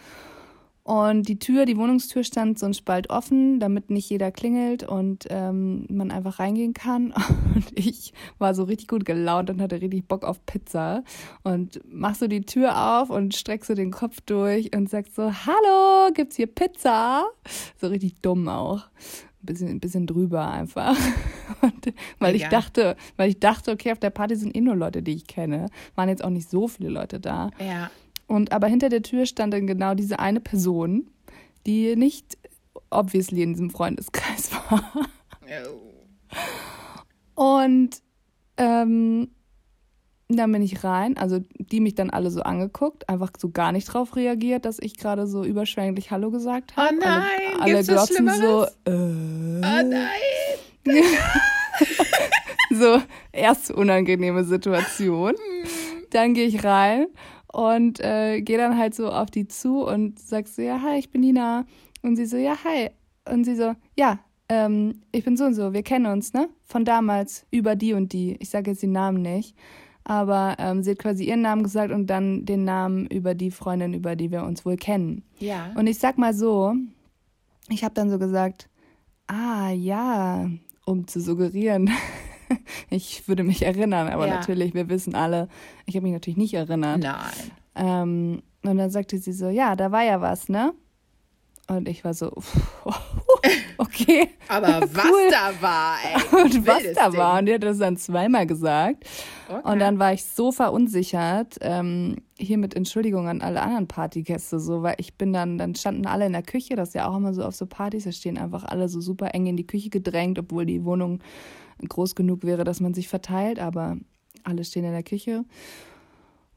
S1: Und die Tür, die Wohnungstür stand so ein Spalt offen, damit nicht jeder klingelt und ähm, man einfach reingehen kann. Und ich war so richtig gut gelaunt und hatte richtig Bock auf Pizza. Und machst so die Tür auf und streckst so den Kopf durch und sagst so, hallo, gibt's hier Pizza? So richtig dumm auch. Ein bisschen, ein bisschen drüber einfach. Und, weil ich
S2: Ja.
S1: dachte, weil ich dachte, okay, auf der Party sind eh nur Leute, die ich kenne. Waren jetzt auch nicht so viele Leute da.
S2: Ja.
S1: Und aber hinter der Tür stand dann genau diese eine Person, die nicht obviously in diesem Freundeskreis war. Und ähm, dann bin ich rein, also die mich dann alle so angeguckt, einfach so gar nicht drauf reagiert, dass ich gerade so überschwänglich Hallo gesagt habe.
S2: Oh nein,
S1: alle, alle glotzen so, äh,
S2: Oh nein.
S1: so erste unangenehme Situation. Dann gehe ich rein und äh, gehe dann halt so auf die zu und sag so, ja, hi, ich bin Nina. Und sie so, ja, hi. Und sie so, ja, ähm, ich bin so und so, wir kennen uns, ne? Von damals, über die und die. Ich sage jetzt den Namen nicht. Aber ähm, sie hat quasi ihren Namen gesagt und dann den Namen über die Freundin, über die wir uns wohl kennen.
S2: Ja.
S1: Und ich sag mal so, ich habe dann so gesagt, ah ja, um zu suggerieren, ich würde mich erinnern, aber
S2: Ja.
S1: natürlich, wir wissen alle, ich habe mich natürlich nicht erinnert.
S2: Nein.
S1: Ähm, und dann sagte sie so, ja, da war ja was, ne? Und ich war so, okay.
S2: Aber was
S1: Cool.
S2: da war, ey.
S1: Und was da
S2: Ding.
S1: war. Und die hat das dann zweimal gesagt.
S2: Okay.
S1: Und dann war ich so verunsichert, ähm, hier mit Entschuldigung an alle anderen Partygäste, so, weil ich bin dann, dann standen alle in der Küche, das ist ja auch immer so auf so Partys, da stehen einfach alle so super eng in die Küche gedrängt, obwohl die Wohnung groß genug wäre, dass man sich verteilt, aber alle stehen in der Küche.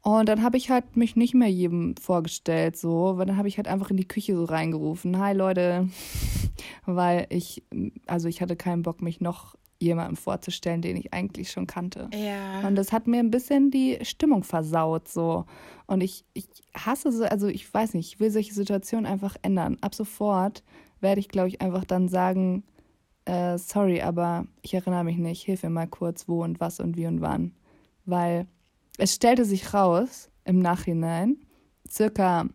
S1: Und dann habe ich halt mich nicht mehr jedem vorgestellt, so, weil dann habe ich halt einfach in die Küche so reingerufen, hi Leute, weil ich, also ich hatte keinen Bock, mich noch jemandem vorzustellen, den ich eigentlich schon kannte.
S2: Ja.
S1: Und das hat mir ein bisschen die Stimmung versaut, so. Und ich, ich hasse so, also ich weiß nicht, ich will solche Situationen einfach ändern. Ab sofort werde ich, glaube ich, einfach dann sagen, äh, sorry, aber ich erinnere mich nicht, hilf mir mal kurz, wo und was und wie und wann. Weil es stellte sich raus, im Nachhinein, circa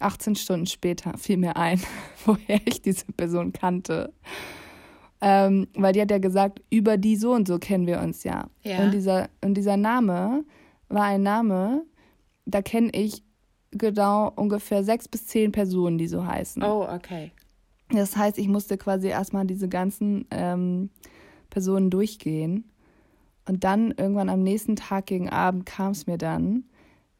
S1: 18 Stunden später fiel mir ein, woher ich diese Person kannte. Ähm, weil die hat ja gesagt, über die so und so kennen wir uns ja.
S2: Ja.
S1: Und, dieser, und dieser Name war ein Name, da kenne ich genau ungefähr sechs bis zehn Personen, die so heißen.
S2: Oh, okay.
S1: Das heißt, ich musste quasi erstmal diese ganzen ähm, Personen durchgehen. Und dann irgendwann am nächsten Tag gegen Abend kam es mir dann,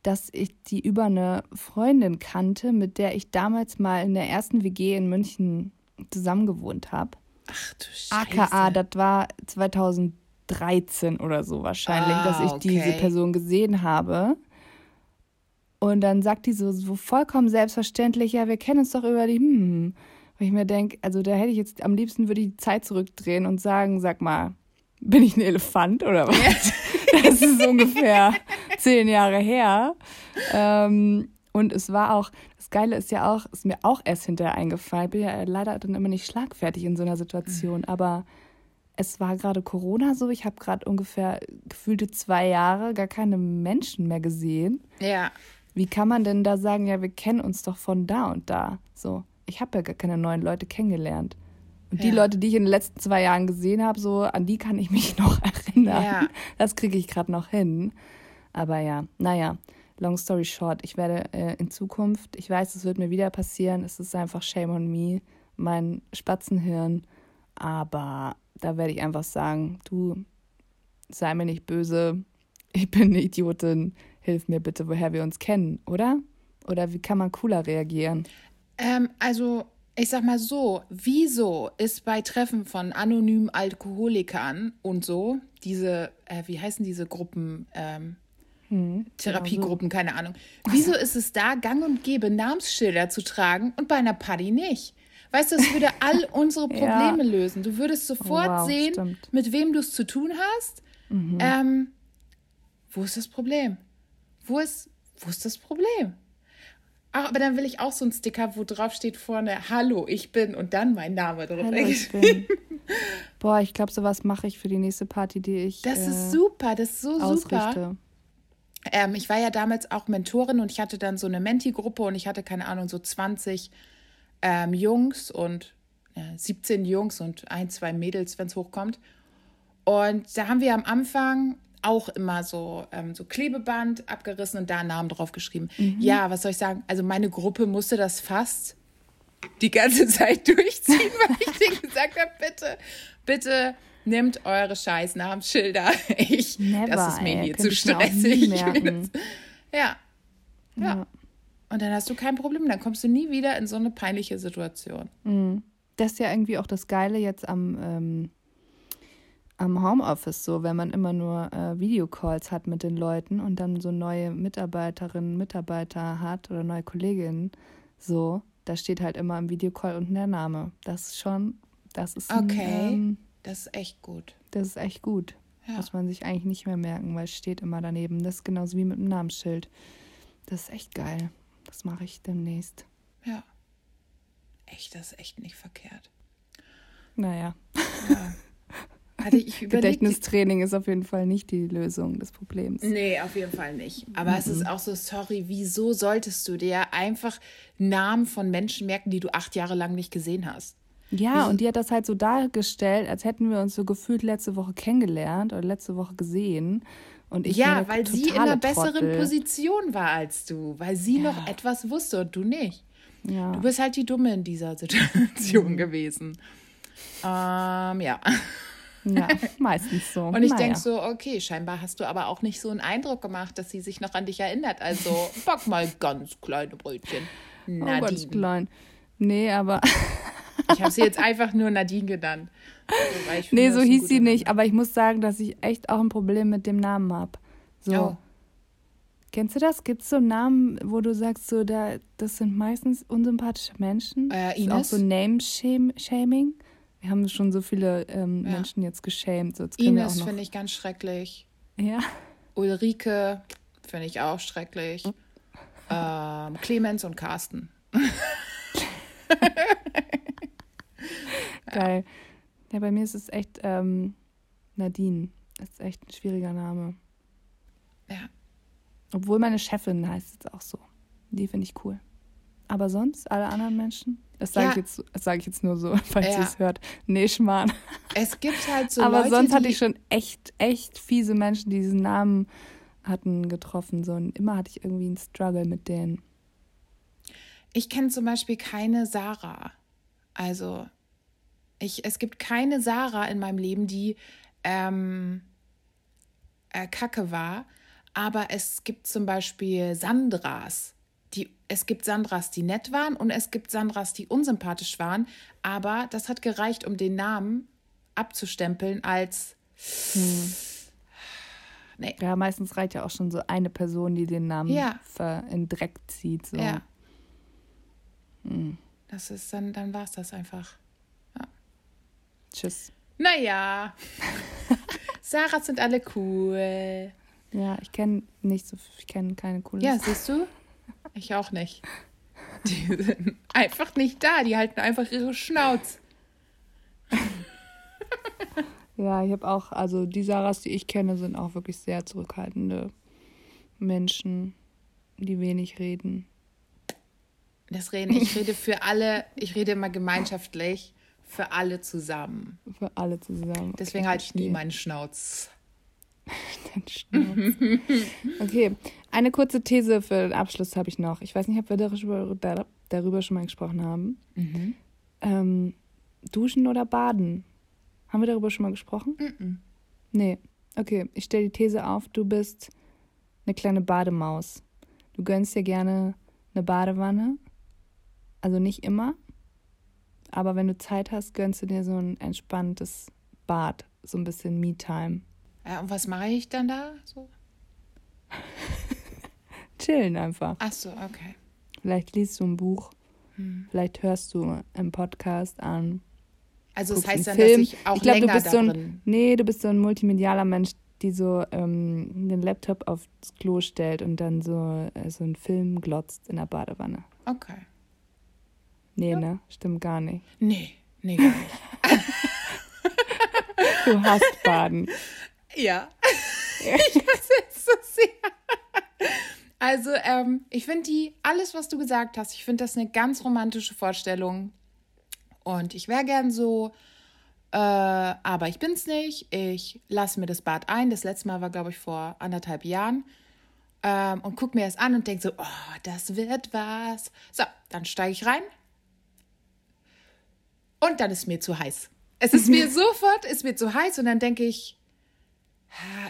S1: dass ich die über eine Freundin kannte, mit der ich damals mal in der ersten WG in München zusammengewohnt habe.
S2: Ach du Scheiße.
S1: AKA, das war 2013 oder so wahrscheinlich,
S2: Ah,
S1: dass ich
S2: okay.
S1: diese Person gesehen habe. Und dann sagt die so, so vollkommen selbstverständlich, ja, wir kennen uns doch über die, hm, Wo ich mir denke, also da hätte ich jetzt am liebsten würde ich die Zeit zurückdrehen und sagen, sag mal, bin ich ein Elefant oder was? das ist ungefähr zehn Jahre her. Ähm, und es war auch, das Geile ist ja auch, ist mir auch erst hinterher eingefallen. Bin ja leider dann immer nicht schlagfertig in so einer Situation, mhm. aber es war gerade Corona so. Ich habe gerade ungefähr gefühlte zwei Jahre gar keine Menschen mehr gesehen.
S2: Ja.
S1: Wie kann man denn da sagen, ja, wir kennen uns doch von da und da? So, ich habe ja gar keine neuen Leute kennengelernt. Und die ja. Leute, die ich in den letzten zwei Jahren gesehen habe, so an die kann ich mich noch erinnern. Ja. Das kriege ich gerade noch hin. Aber ja, naja, long story short, ich werde äh, in Zukunft, ich weiß, es wird mir wieder passieren, es ist einfach shame on me, mein Spatzenhirn, aber da werde ich einfach sagen, du sei mir nicht böse, ich bin eine Idiotin, hilf mir bitte, woher wir uns kennen, oder? Oder wie kann man cooler reagieren?
S2: Ähm, also, ich sag mal so, wieso ist bei Treffen von anonymen Alkoholikern und so, diese, äh, wie heißen diese Gruppen, ähm, hm, Therapiegruppen, genau so. keine Ahnung. Wieso ist es da gang und gäbe, Namensschilder zu tragen und bei einer Party nicht? Weißt du, es würde all unsere Probleme ja. lösen. Du würdest sofort wow, sehen, stimmt. mit wem du es zu tun hast. Mhm. Ähm, wo ist das Problem? Wo ist, wo ist das Problem? Ach, aber dann will ich auch so einen Sticker, wo drauf steht vorne, hallo, ich bin und dann mein Name drauf. Hallo, ich bin.
S1: Boah, ich glaube, sowas mache ich für die nächste Party, die ich.
S2: Das äh, ist super, das ist so ausrichte. super. Ähm, ich war ja damals auch Mentorin und ich hatte dann so eine Menti-Gruppe und ich hatte, keine Ahnung, so 20 ähm, Jungs und äh, 17 Jungs und ein, zwei Mädels, wenn es hochkommt. Und da haben wir am Anfang auch immer so, ähm, so Klebeband abgerissen und da einen Namen drauf geschrieben. Mhm. Ja, was soll ich sagen? Also meine Gruppe musste das fast die ganze Zeit durchziehen, weil ich denen gesagt habe, bitte, bitte Nehmt eure scheiß Namensschilder. Ich, Never, das ist mir hier zu stressig. ja. ja. Ja. Und dann hast du kein Problem. Dann kommst du nie wieder in so eine peinliche Situation.
S1: Mhm. Das ist ja irgendwie auch das Geile jetzt am, ähm, am Homeoffice so, wenn man immer nur äh, Videocalls hat mit den Leuten und dann so neue Mitarbeiterinnen, Mitarbeiter hat oder neue Kolleginnen, so, da steht halt immer im Videocall unten der Name. Das ist schon, das ist
S2: okay. Ein, ähm, das ist echt gut.
S1: Das ist echt gut. Ja. Muss man sich eigentlich nicht mehr merken, weil es steht immer daneben. Das ist genauso wie mit dem Namensschild. Das ist echt geil. Das mache ich demnächst.
S2: Ja. Echt, das ist echt nicht verkehrt.
S1: Naja. Ja. Hatte ich Gedächtnistraining ist auf jeden Fall nicht die Lösung des Problems.
S2: Nee, auf jeden Fall nicht. Aber mhm. es ist auch so, sorry, wieso solltest du dir einfach Namen von Menschen merken, die du acht Jahre lang nicht gesehen hast?
S1: Ja, und die hat das halt so dargestellt, als hätten wir uns so gefühlt letzte Woche kennengelernt oder letzte Woche gesehen. Und ich
S2: ja, weil sie in einer besseren Trottel. Position war als du, weil sie ja. noch etwas wusste und du nicht. Ja. Du bist halt die Dumme in dieser Situation mhm. gewesen. Ähm, ja.
S1: Ja, meistens so.
S2: Und ich naja. denke so, okay, scheinbar hast du aber auch nicht so einen Eindruck gemacht, dass sie sich noch an dich erinnert. Also back mal ganz kleine Brötchen.
S1: Nadine. Oh, ganz klein. Nee, aber
S2: ich habe sie jetzt einfach nur Nadine genannt.
S1: Also, nee, so hieß sie nicht, aber ich muss sagen, dass ich echt auch ein Problem mit dem Namen habe. So. Oh. Kennst du das? Gibt es so Namen, wo du sagst, so da, das sind meistens unsympathische Menschen?
S2: Äh, Ines?
S1: Auch so Name-Shaming? Wir haben schon so viele ähm, ja. Menschen jetzt geschämt. So, jetzt
S2: Ines finde ich ganz schrecklich.
S1: Ja.
S2: Ulrike finde ich auch schrecklich. Ähm, Clemens und Carsten.
S1: Geil. Ja, bei mir ist es echt ähm, Nadine. Das ist echt ein schwieriger Name.
S2: Ja.
S1: Obwohl meine Chefin heißt jetzt auch so. Die finde ich cool. Aber sonst, alle anderen Menschen? Das sage ja. ich, jetzt, sag ich jetzt nur so, falls ja. ihr es hört. Nee, Schmarrn.
S2: Es gibt halt so.
S1: Aber
S2: Leute,
S1: sonst hatte ich schon echt, echt fiese Menschen, die diesen Namen hatten, getroffen. So. Und immer hatte ich irgendwie einen Struggle mit denen.
S2: Ich kenne zum Beispiel keine Sarah. Also, ich, es gibt keine Sarah in meinem Leben, die ähm, äh, kacke war. Aber es gibt zum Beispiel Sandras. Die, es gibt Sandras, die nett waren und es gibt Sandras, die unsympathisch waren. Aber das hat gereicht, um den Namen abzustempeln als. Hm.
S1: Nee. Ja, meistens reicht ja auch schon so eine Person, die den Namen ja. in Dreck zieht. So.
S2: Ja. Das ist dann, dann war es das einfach.
S1: Tschüss.
S2: Naja. Sarahs sind alle cool.
S1: Ja, ich kenne nicht so, ich kenne keine coole.
S2: Ja, siehst du? Ich auch nicht. Die sind einfach nicht da. Die halten einfach ihre Schnauze.
S1: Ja, ich habe auch, also die Sarahs, die ich kenne, sind auch wirklich sehr zurückhaltende Menschen, die wenig reden.
S2: Das reden, ich rede für alle, ich rede immer gemeinschaftlich, für alle zusammen.
S1: Für alle zusammen.
S2: Deswegen
S1: Okay,
S2: halte ich nie
S1: verstehe.
S2: meinen Schnauz.
S1: Dein Schnauz. okay, eine kurze These für den Abschluss habe ich noch. Ich weiß nicht, ob wir darüber, dar- darüber schon mal gesprochen haben.
S2: Mhm.
S1: Ähm, duschen oder baden? Haben wir darüber schon mal gesprochen?
S2: Mhm.
S1: Nee. Okay, ich stelle die These auf, du bist eine kleine Bademaus. Du gönnst dir gerne eine Badewanne. Also nicht immer. Aber wenn du Zeit hast, gönnst du dir so ein entspanntes Bad. So ein bisschen Me-Time.
S2: Ja, und was mache ich dann da? So?
S1: Chillen einfach.
S2: Ach so, okay.
S1: Vielleicht liest du ein Buch.
S2: Hm.
S1: Vielleicht hörst du einen Podcast an.
S2: Also
S1: guckst
S2: heißt dann,
S1: einen
S2: dass
S1: Film.
S2: ich auch
S1: ich glaube, du
S2: länger
S1: bist so ein,
S2: drin.
S1: Nee, du bist so ein multimedialer Mensch, die so ähm, den Laptop aufs Klo stellt und dann so, äh, so einen Film glotzt in der Badewanne.
S2: Okay.
S1: Nee, ne? Stimmt gar nicht.
S2: Nee, nee, gar nicht.
S1: Du hast Baden.
S2: Ja. ich hasse es so sehr. Also, ähm, ich finde die, alles, was du gesagt hast, ich finde das eine ganz romantische Vorstellung. Und ich wäre gern so, äh, aber ich bin's nicht. Ich lasse mir das Bad ein. Das letzte Mal war, glaube ich, vor anderthalb Jahren. Ähm, und guck mir das an und denk so, oh, das wird was. So, dann steige ich rein. Und dann ist mir zu heiß. Es ist mir sofort, ist mir zu heiß und dann denke ich,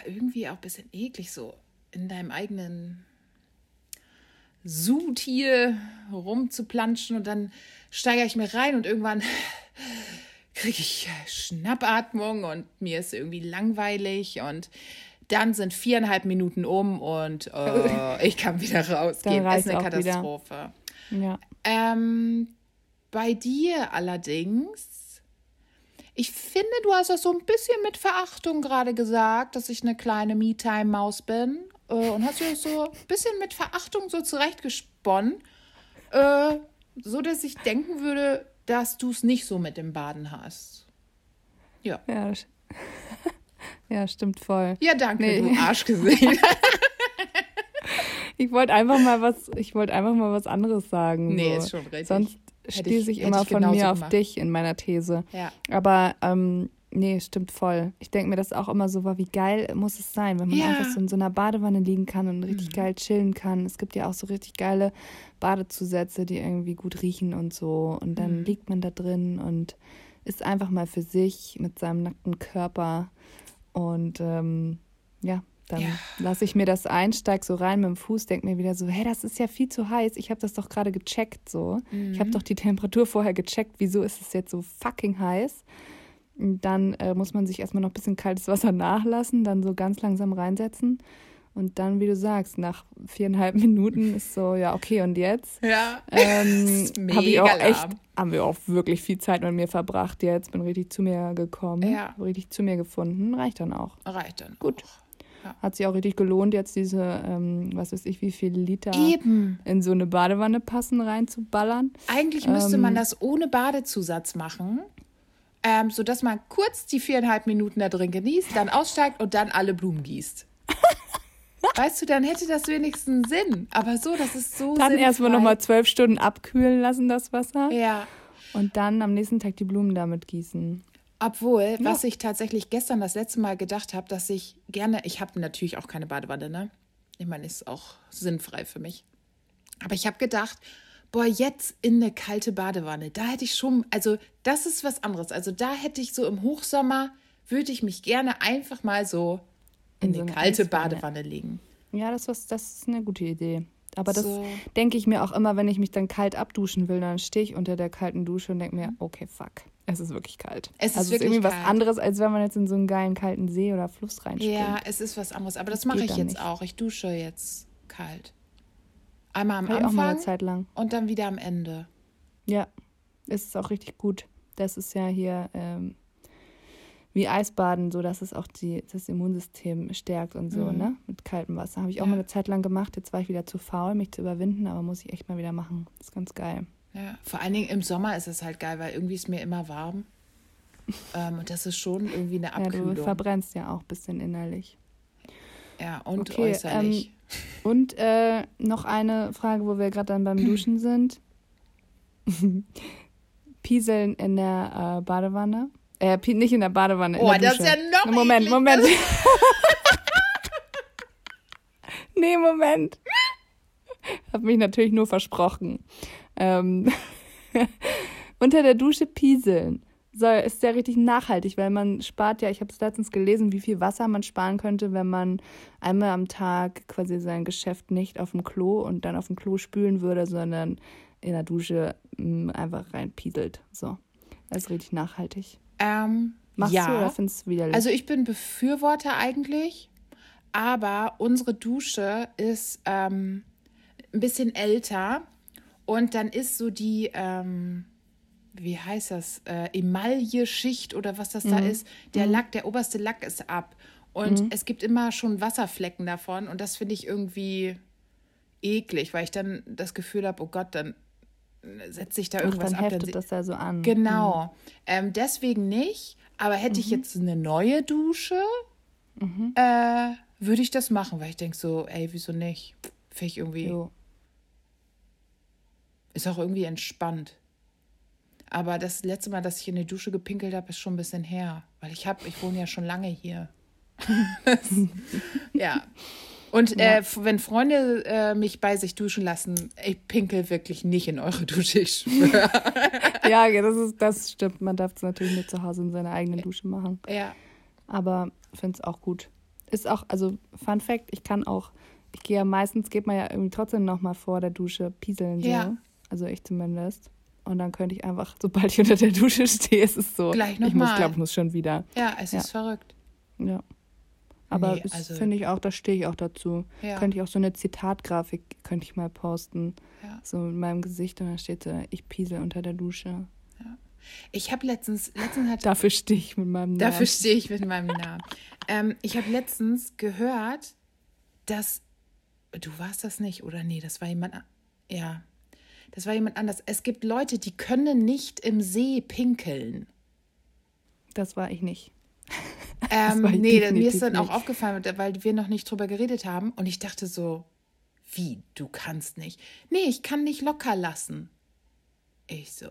S2: irgendwie auch ein bisschen eklig so in deinem eigenen Sud hier rumzuplanschen und dann steigere ich mir rein und irgendwann kriege ich Schnappatmung und mir ist irgendwie langweilig und dann sind viereinhalb Minuten um und äh, ich kann wieder rausgehen. Das ist eine. Katastrophe.
S1: Ja.
S2: Ähm, bei dir allerdings, ich finde, du hast das so ein bisschen mit Verachtung gerade gesagt, dass ich eine kleine Me-Time-Maus bin. Äh, und hast du das so ein bisschen mit Verachtung so zurechtgesponnen, äh, so dass ich denken würde, dass du es nicht so mit dem Baden hast. Ja.
S1: Ja, ja stimmt voll.
S2: Ja, danke,
S1: Nee.
S2: du Arschgesicht.
S1: Ich wollte einfach mal was, ich wollte einfach mal was anderes sagen.
S2: Nee,
S1: so.
S2: ist schon richtig.
S1: Sonst Schließe
S2: ich-
S1: ich immer von mir auf
S2: gemacht.
S1: dich in meiner These.
S2: ja.
S1: Aber ähm, nee, stimmt voll. Ich denke mir das auch immer so, war, wie geil muss es sein, wenn man
S2: Ja.
S1: einfach so in so einer Badewanne liegen kann und richtig geil chillen kann. Es gibt ja auch so richtig geile Badezusätze, die irgendwie gut riechen und so. Und dann liegt man da drin und ist einfach mal für sich mit seinem nackten Körper. Und ähm, ja, dann
S2: Ja.
S1: lasse ich mir das ein, steig so rein mit dem Fuß, denk mir wieder so, hey, das ist ja viel zu heiß. Ich habe das doch gerade gecheckt so. Ich habe doch die Temperatur vorher gecheckt. Wieso ist es jetzt so fucking heiß? Dann äh, muss man sich erstmal noch ein bisschen kaltes Wasser nachlassen, dann so ganz langsam reinsetzen. Und dann, wie du sagst, nach viereinhalb Minuten ist so, ja, okay, und jetzt?
S2: Ja.
S1: Ähm, habe ich auch echt, haben wir auch wirklich viel Zeit mit mir verbracht jetzt. Bin richtig zu mir gekommen,
S2: Ja.
S1: richtig zu mir gefunden. Reicht dann auch.
S2: Reicht dann.
S1: Gut.
S2: auch.
S1: Hat sich auch richtig gelohnt, jetzt diese, ähm, was weiß ich, wie viele Liter
S2: Eben.
S1: in so eine Badewanne passen, reinzuballern.
S2: Eigentlich müsste man
S1: Ähm,
S2: das ohne Badezusatz machen, ähm, sodass man kurz die viereinhalb Minuten da drin genießt, dann aussteigt und dann alle Blumen gießt. weißt du, dann hätte das wenigstens Sinn. Aber so, das ist so
S1: Dann erstmal nochmal zwölf Stunden abkühlen lassen, das Wasser.
S2: Ja.
S1: Und dann am nächsten Tag die Blumen damit gießen.
S2: Obwohl, was ich tatsächlich gestern das letzte Mal gedacht habe, dass ich gerne, ich habe natürlich auch keine Badewanne, ne? Ich meine, ist auch sinnfrei für mich. Aber ich habe gedacht, boah, jetzt in eine kalte Badewanne, da hätte ich schon, also das ist was anderes. Also da hätte ich so im Hochsommer, würde ich mich gerne einfach mal so in,
S1: In so
S2: kalte
S1: Eiswanne.
S2: Badewanne legen.
S1: Ja, das, was, das ist eine gute Idee. Aber das
S2: So.
S1: denke ich mir auch immer, wenn ich mich dann kalt abduschen will, dann stehe ich unter der kalten Dusche und denke mir, okay, fuck, es ist wirklich kalt.
S2: Es ist
S1: also
S2: wirklich
S1: ist irgendwie
S2: kalt.
S1: was anderes, als wenn man jetzt in so einen geilen kalten See oder Fluss reinspringt.
S2: Ja, es ist was anderes. Aber das
S1: Das
S2: mache ich jetzt
S1: nicht.
S2: auch. Ich dusche jetzt kalt. Einmal am
S1: Hab ich auch mal eine
S2: Anfang
S1: Zeit lang.
S2: und dann wieder am Ende.
S1: Ja, Es ist auch richtig gut. Das ist ja hier ähm, wie Eisbaden, so dass es auch die, das Immunsystem stärkt und so,
S2: Mhm.
S1: ne? Mit kaltem Wasser. Habe ich auch
S2: Ja.
S1: mal eine Zeit lang gemacht. Jetzt war ich wieder zu faul, mich zu überwinden, aber muss ich echt mal wieder machen. ist ganz geil.
S2: Ja, vor allen Dingen im Sommer ist es halt geil, weil irgendwie ist mir immer warm. ähm, und das ist schon irgendwie eine
S1: Ja, du
S2: Abkühlung.
S1: verbrennst ja auch ein bisschen innerlich.
S2: Ja, und
S1: Okay,
S2: äußerlich.
S1: Und äh, noch eine Frage, wo wir gerade dann beim Duschen sind. Pieseln in der äh, Badewanne. Äh, nicht in der Badewanne. In
S2: oh,
S1: der
S2: das
S1: Dusche.
S2: ist ja noch
S1: Moment. Moment. nee, Moment. Hab mich natürlich nur versprochen. Ähm, unter der Dusche pieseln soll, ist ja richtig nachhaltig, weil man spart ja, ich habe es letztens gelesen, wie viel Wasser man sparen könnte, wenn man einmal am Tag quasi sein Geschäft nicht auf dem Klo und dann auf dem Klo spülen würde, sondern in der Dusche mh, einfach reinpieselt. So. Das ist richtig nachhaltig.
S2: Ähm,
S1: Machst
S2: ja.
S1: du oder findest du widerlich?
S2: Also ich bin Befürworter eigentlich, aber unsere Dusche ist ähm, ein bisschen älter und dann ist so die, ähm, wie heißt das, äh, Emaille-Schicht oder was das da ist, der Lack, der oberste Lack ist ab und es gibt immer schon Wasserflecken davon und das finde ich irgendwie eklig, weil ich dann das Gefühl habe, oh Gott, dann setzt sich da
S1: Ach,
S2: irgendwas
S1: dann
S2: ab.
S1: heftet
S2: sie-
S1: das ja so an.
S2: Genau. Ähm, deswegen nicht. Aber hätte
S1: Mhm.
S2: ich jetzt eine neue Dusche, äh, würde ich das machen, weil ich denke so, ey, wieso nicht? Finde ich irgendwie,
S1: Jo.
S2: Ist auch irgendwie entspannt. Aber das letzte Mal, dass ich in die Dusche gepinkelt habe, ist schon ein bisschen her. Weil ich habe, ich wohne ja schon lange hier. Ja. Und äh, wenn Freunde äh, mich bei sich duschen lassen, ich pinkel wirklich nicht in eure Dusche, ich schwöre.
S1: Ja, ja, das, ist, das stimmt. Man darf es natürlich nur zu Hause in seiner eigenen Dusche machen.
S2: ja.
S1: Aber finde es auch gut. Ist auch, also Fun Fact, ich kann auch, ich gehe ja meistens, geht man ja irgendwie trotzdem nochmal vor der Dusche pieseln. So.
S2: Ja.
S1: Also ich zumindest. Und dann könnte ich einfach, sobald ich unter der Dusche stehe, ist es so.
S2: Gleich
S1: Ich
S2: noch
S1: muss, glaube ich, muss schon wieder.
S2: Ja, es
S1: Ja.
S2: ist verrückt.
S1: Ja. Aber
S2: Nee,
S1: das
S2: also-
S1: finde ich auch, da stehe ich auch dazu.
S2: Ja.
S1: Könnte ich auch so eine Zitatgrafik, könnte ich mal posten.
S2: Ja.
S1: So mit meinem Gesicht und da steht so, ich piesel unter der Dusche.
S2: Ich habe letztens, letztens hat,
S1: Dafür stehe ich mit meinem Namen.
S2: dafür stehe ich mit meinem Namen. ähm, ich habe letztens gehört, dass, du warst das nicht, oder nee, das war jemand, ja, das war jemand anders. Es gibt Leute, die können nicht im See pinkeln.
S1: Das war ich nicht.
S2: Ähm,
S1: war ich
S2: nee, mir ist dann auch
S1: nicht.
S2: aufgefallen, weil wir noch nicht drüber geredet haben und ich dachte so, wie, du kannst nicht? Nee, ich kann nicht locker lassen. Ich so,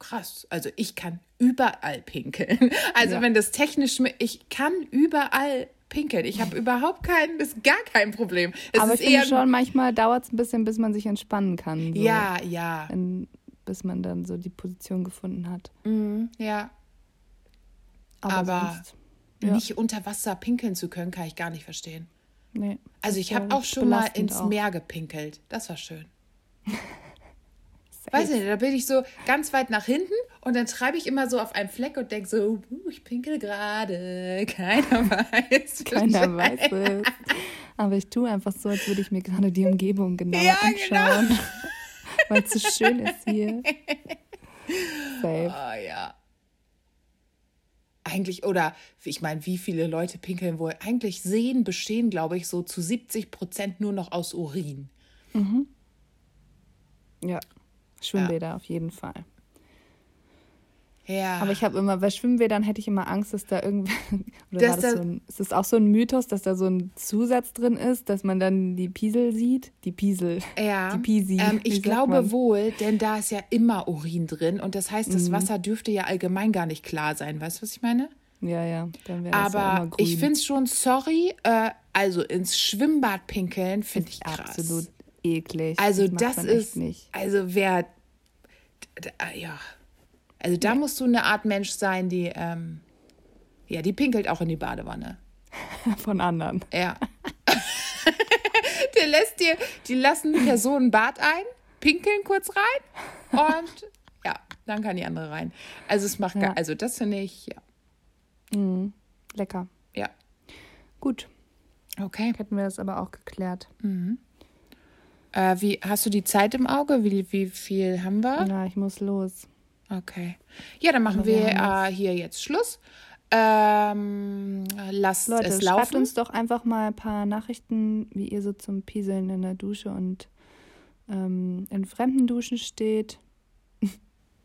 S2: krass. Also ich kann überall pinkeln. Also
S1: Ja.
S2: wenn das technisch, ich kann überall pinkeln. Ich habe überhaupt kein, das ist gar kein Problem. Es
S1: Aber ich finde schon, manchmal dauert es ein bisschen, bis man sich entspannen kann. So.
S2: ja, ja,
S1: Wenn, bis man dann so die Position gefunden hat.
S2: mhm, ja.
S1: Aber,
S2: Aber
S1: sonst, ja.
S2: Nicht unter Wasser pinkeln zu können, kann ich gar nicht verstehen.
S1: nee.
S2: Also ich habe auch schon mal ins
S1: auch.
S2: Meer gepinkelt. Das war schön. Weiß nicht, da bin ich so ganz weit nach hinten und dann treibe ich immer so auf einem Fleck und denke so, ich pinkel gerade. Keiner weiß.
S1: Keiner weiß es. Aber ich tue einfach so, als würde ich mir gerade die Umgebung genauer
S2: Ja, genau.
S1: anschauen. Weil es so schön ist hier. Safe.
S2: Ah ja. Eigentlich, oder ich meine, wie viele Leute pinkeln wohl? Eigentlich Seen bestehen, glaube ich, so zu 70 Prozent nur noch aus Urin.
S1: Ja. Schwimmbäder auf jeden Fall.
S2: Ja.
S1: Aber ich habe immer, bei Schwimmbädern hätte ich immer Angst, dass da irgendwie. Oder das
S2: da-
S1: so ein, ist das auch so ein Mythos, dass da so ein Zusatz drin ist, dass man dann die Piesel sieht? Die Piesel.
S2: Ja,
S1: Die Pisi.
S2: ähm, ich glaube
S1: man?
S2: wohl, denn da ist ja immer Urin drin und das heißt,
S1: Mhm.
S2: das Wasser dürfte ja allgemein gar nicht klar sein. Weißt du, was ich meine?
S1: Ja, ja. Dann wäre das ja
S2: Aber
S1: grün.
S2: ich finde es schon, sorry, äh, also ins Schwimmbad pinkeln finde ich krass.
S1: absolut eklig.
S2: Also das
S1: echt
S2: ist,
S1: nicht.
S2: also wer, ja, also da musst du eine Art Mensch sein, die, ähm, ja, die pinkelt auch in die Badewanne.
S1: Von anderen.
S2: Ja. Der lässt dir, die lassen Personen Bad ein, pinkeln kurz rein und ja, dann kann die andere rein. Also es macht,
S1: Ja.
S2: also das finde ich, ja,
S1: Lecker.
S2: ja,
S1: Gut.
S2: okay.
S1: Hätten wir das aber auch geklärt.
S2: Äh, wie, hast du die Zeit im Auge? Wie, wie viel haben wir?
S1: Ja, ich muss los.
S2: Okay. Ja, dann machen
S1: Aber wir
S2: wir äh, hier jetzt Schluss. Ähm, lasst
S1: Leute,
S2: es
S1: schreibt
S2: laufen.
S1: uns doch einfach mal ein paar Nachrichten, wie ihr so zum Pieseln in der Dusche und ähm, in fremden Duschen steht.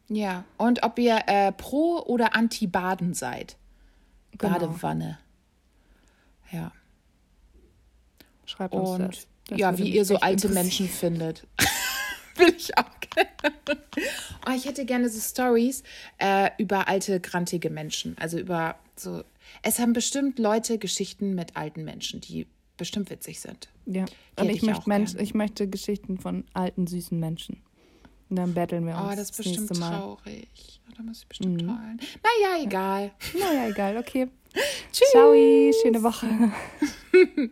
S2: Ja, und ob ihr äh, pro oder anti Baden seid.
S1: Genau.
S2: Badewanne. Ja.
S1: Schreibt uns
S2: Und
S1: das. Das
S2: ja, wie ihr so alte. Menschen findet. Will ich auch gerne. Oh, ich hätte gerne so Stories äh, über alte, grantige Menschen. Also über so. Es haben bestimmt Leute Geschichten mit alten Menschen, die bestimmt witzig sind.
S1: Ja,
S2: Die
S1: und ich,
S2: ich
S1: möchte Mensch, ich möchte Geschichten von alten, süßen Menschen. Und dann betteln wir uns
S2: Oh, das ist bestimmt
S1: Mal.
S2: traurig. Oh, Da muss ich bestimmt heulen. Naja, egal.
S1: Naja, egal, okay.
S2: Tschüss.
S1: Ciao, schöne Woche.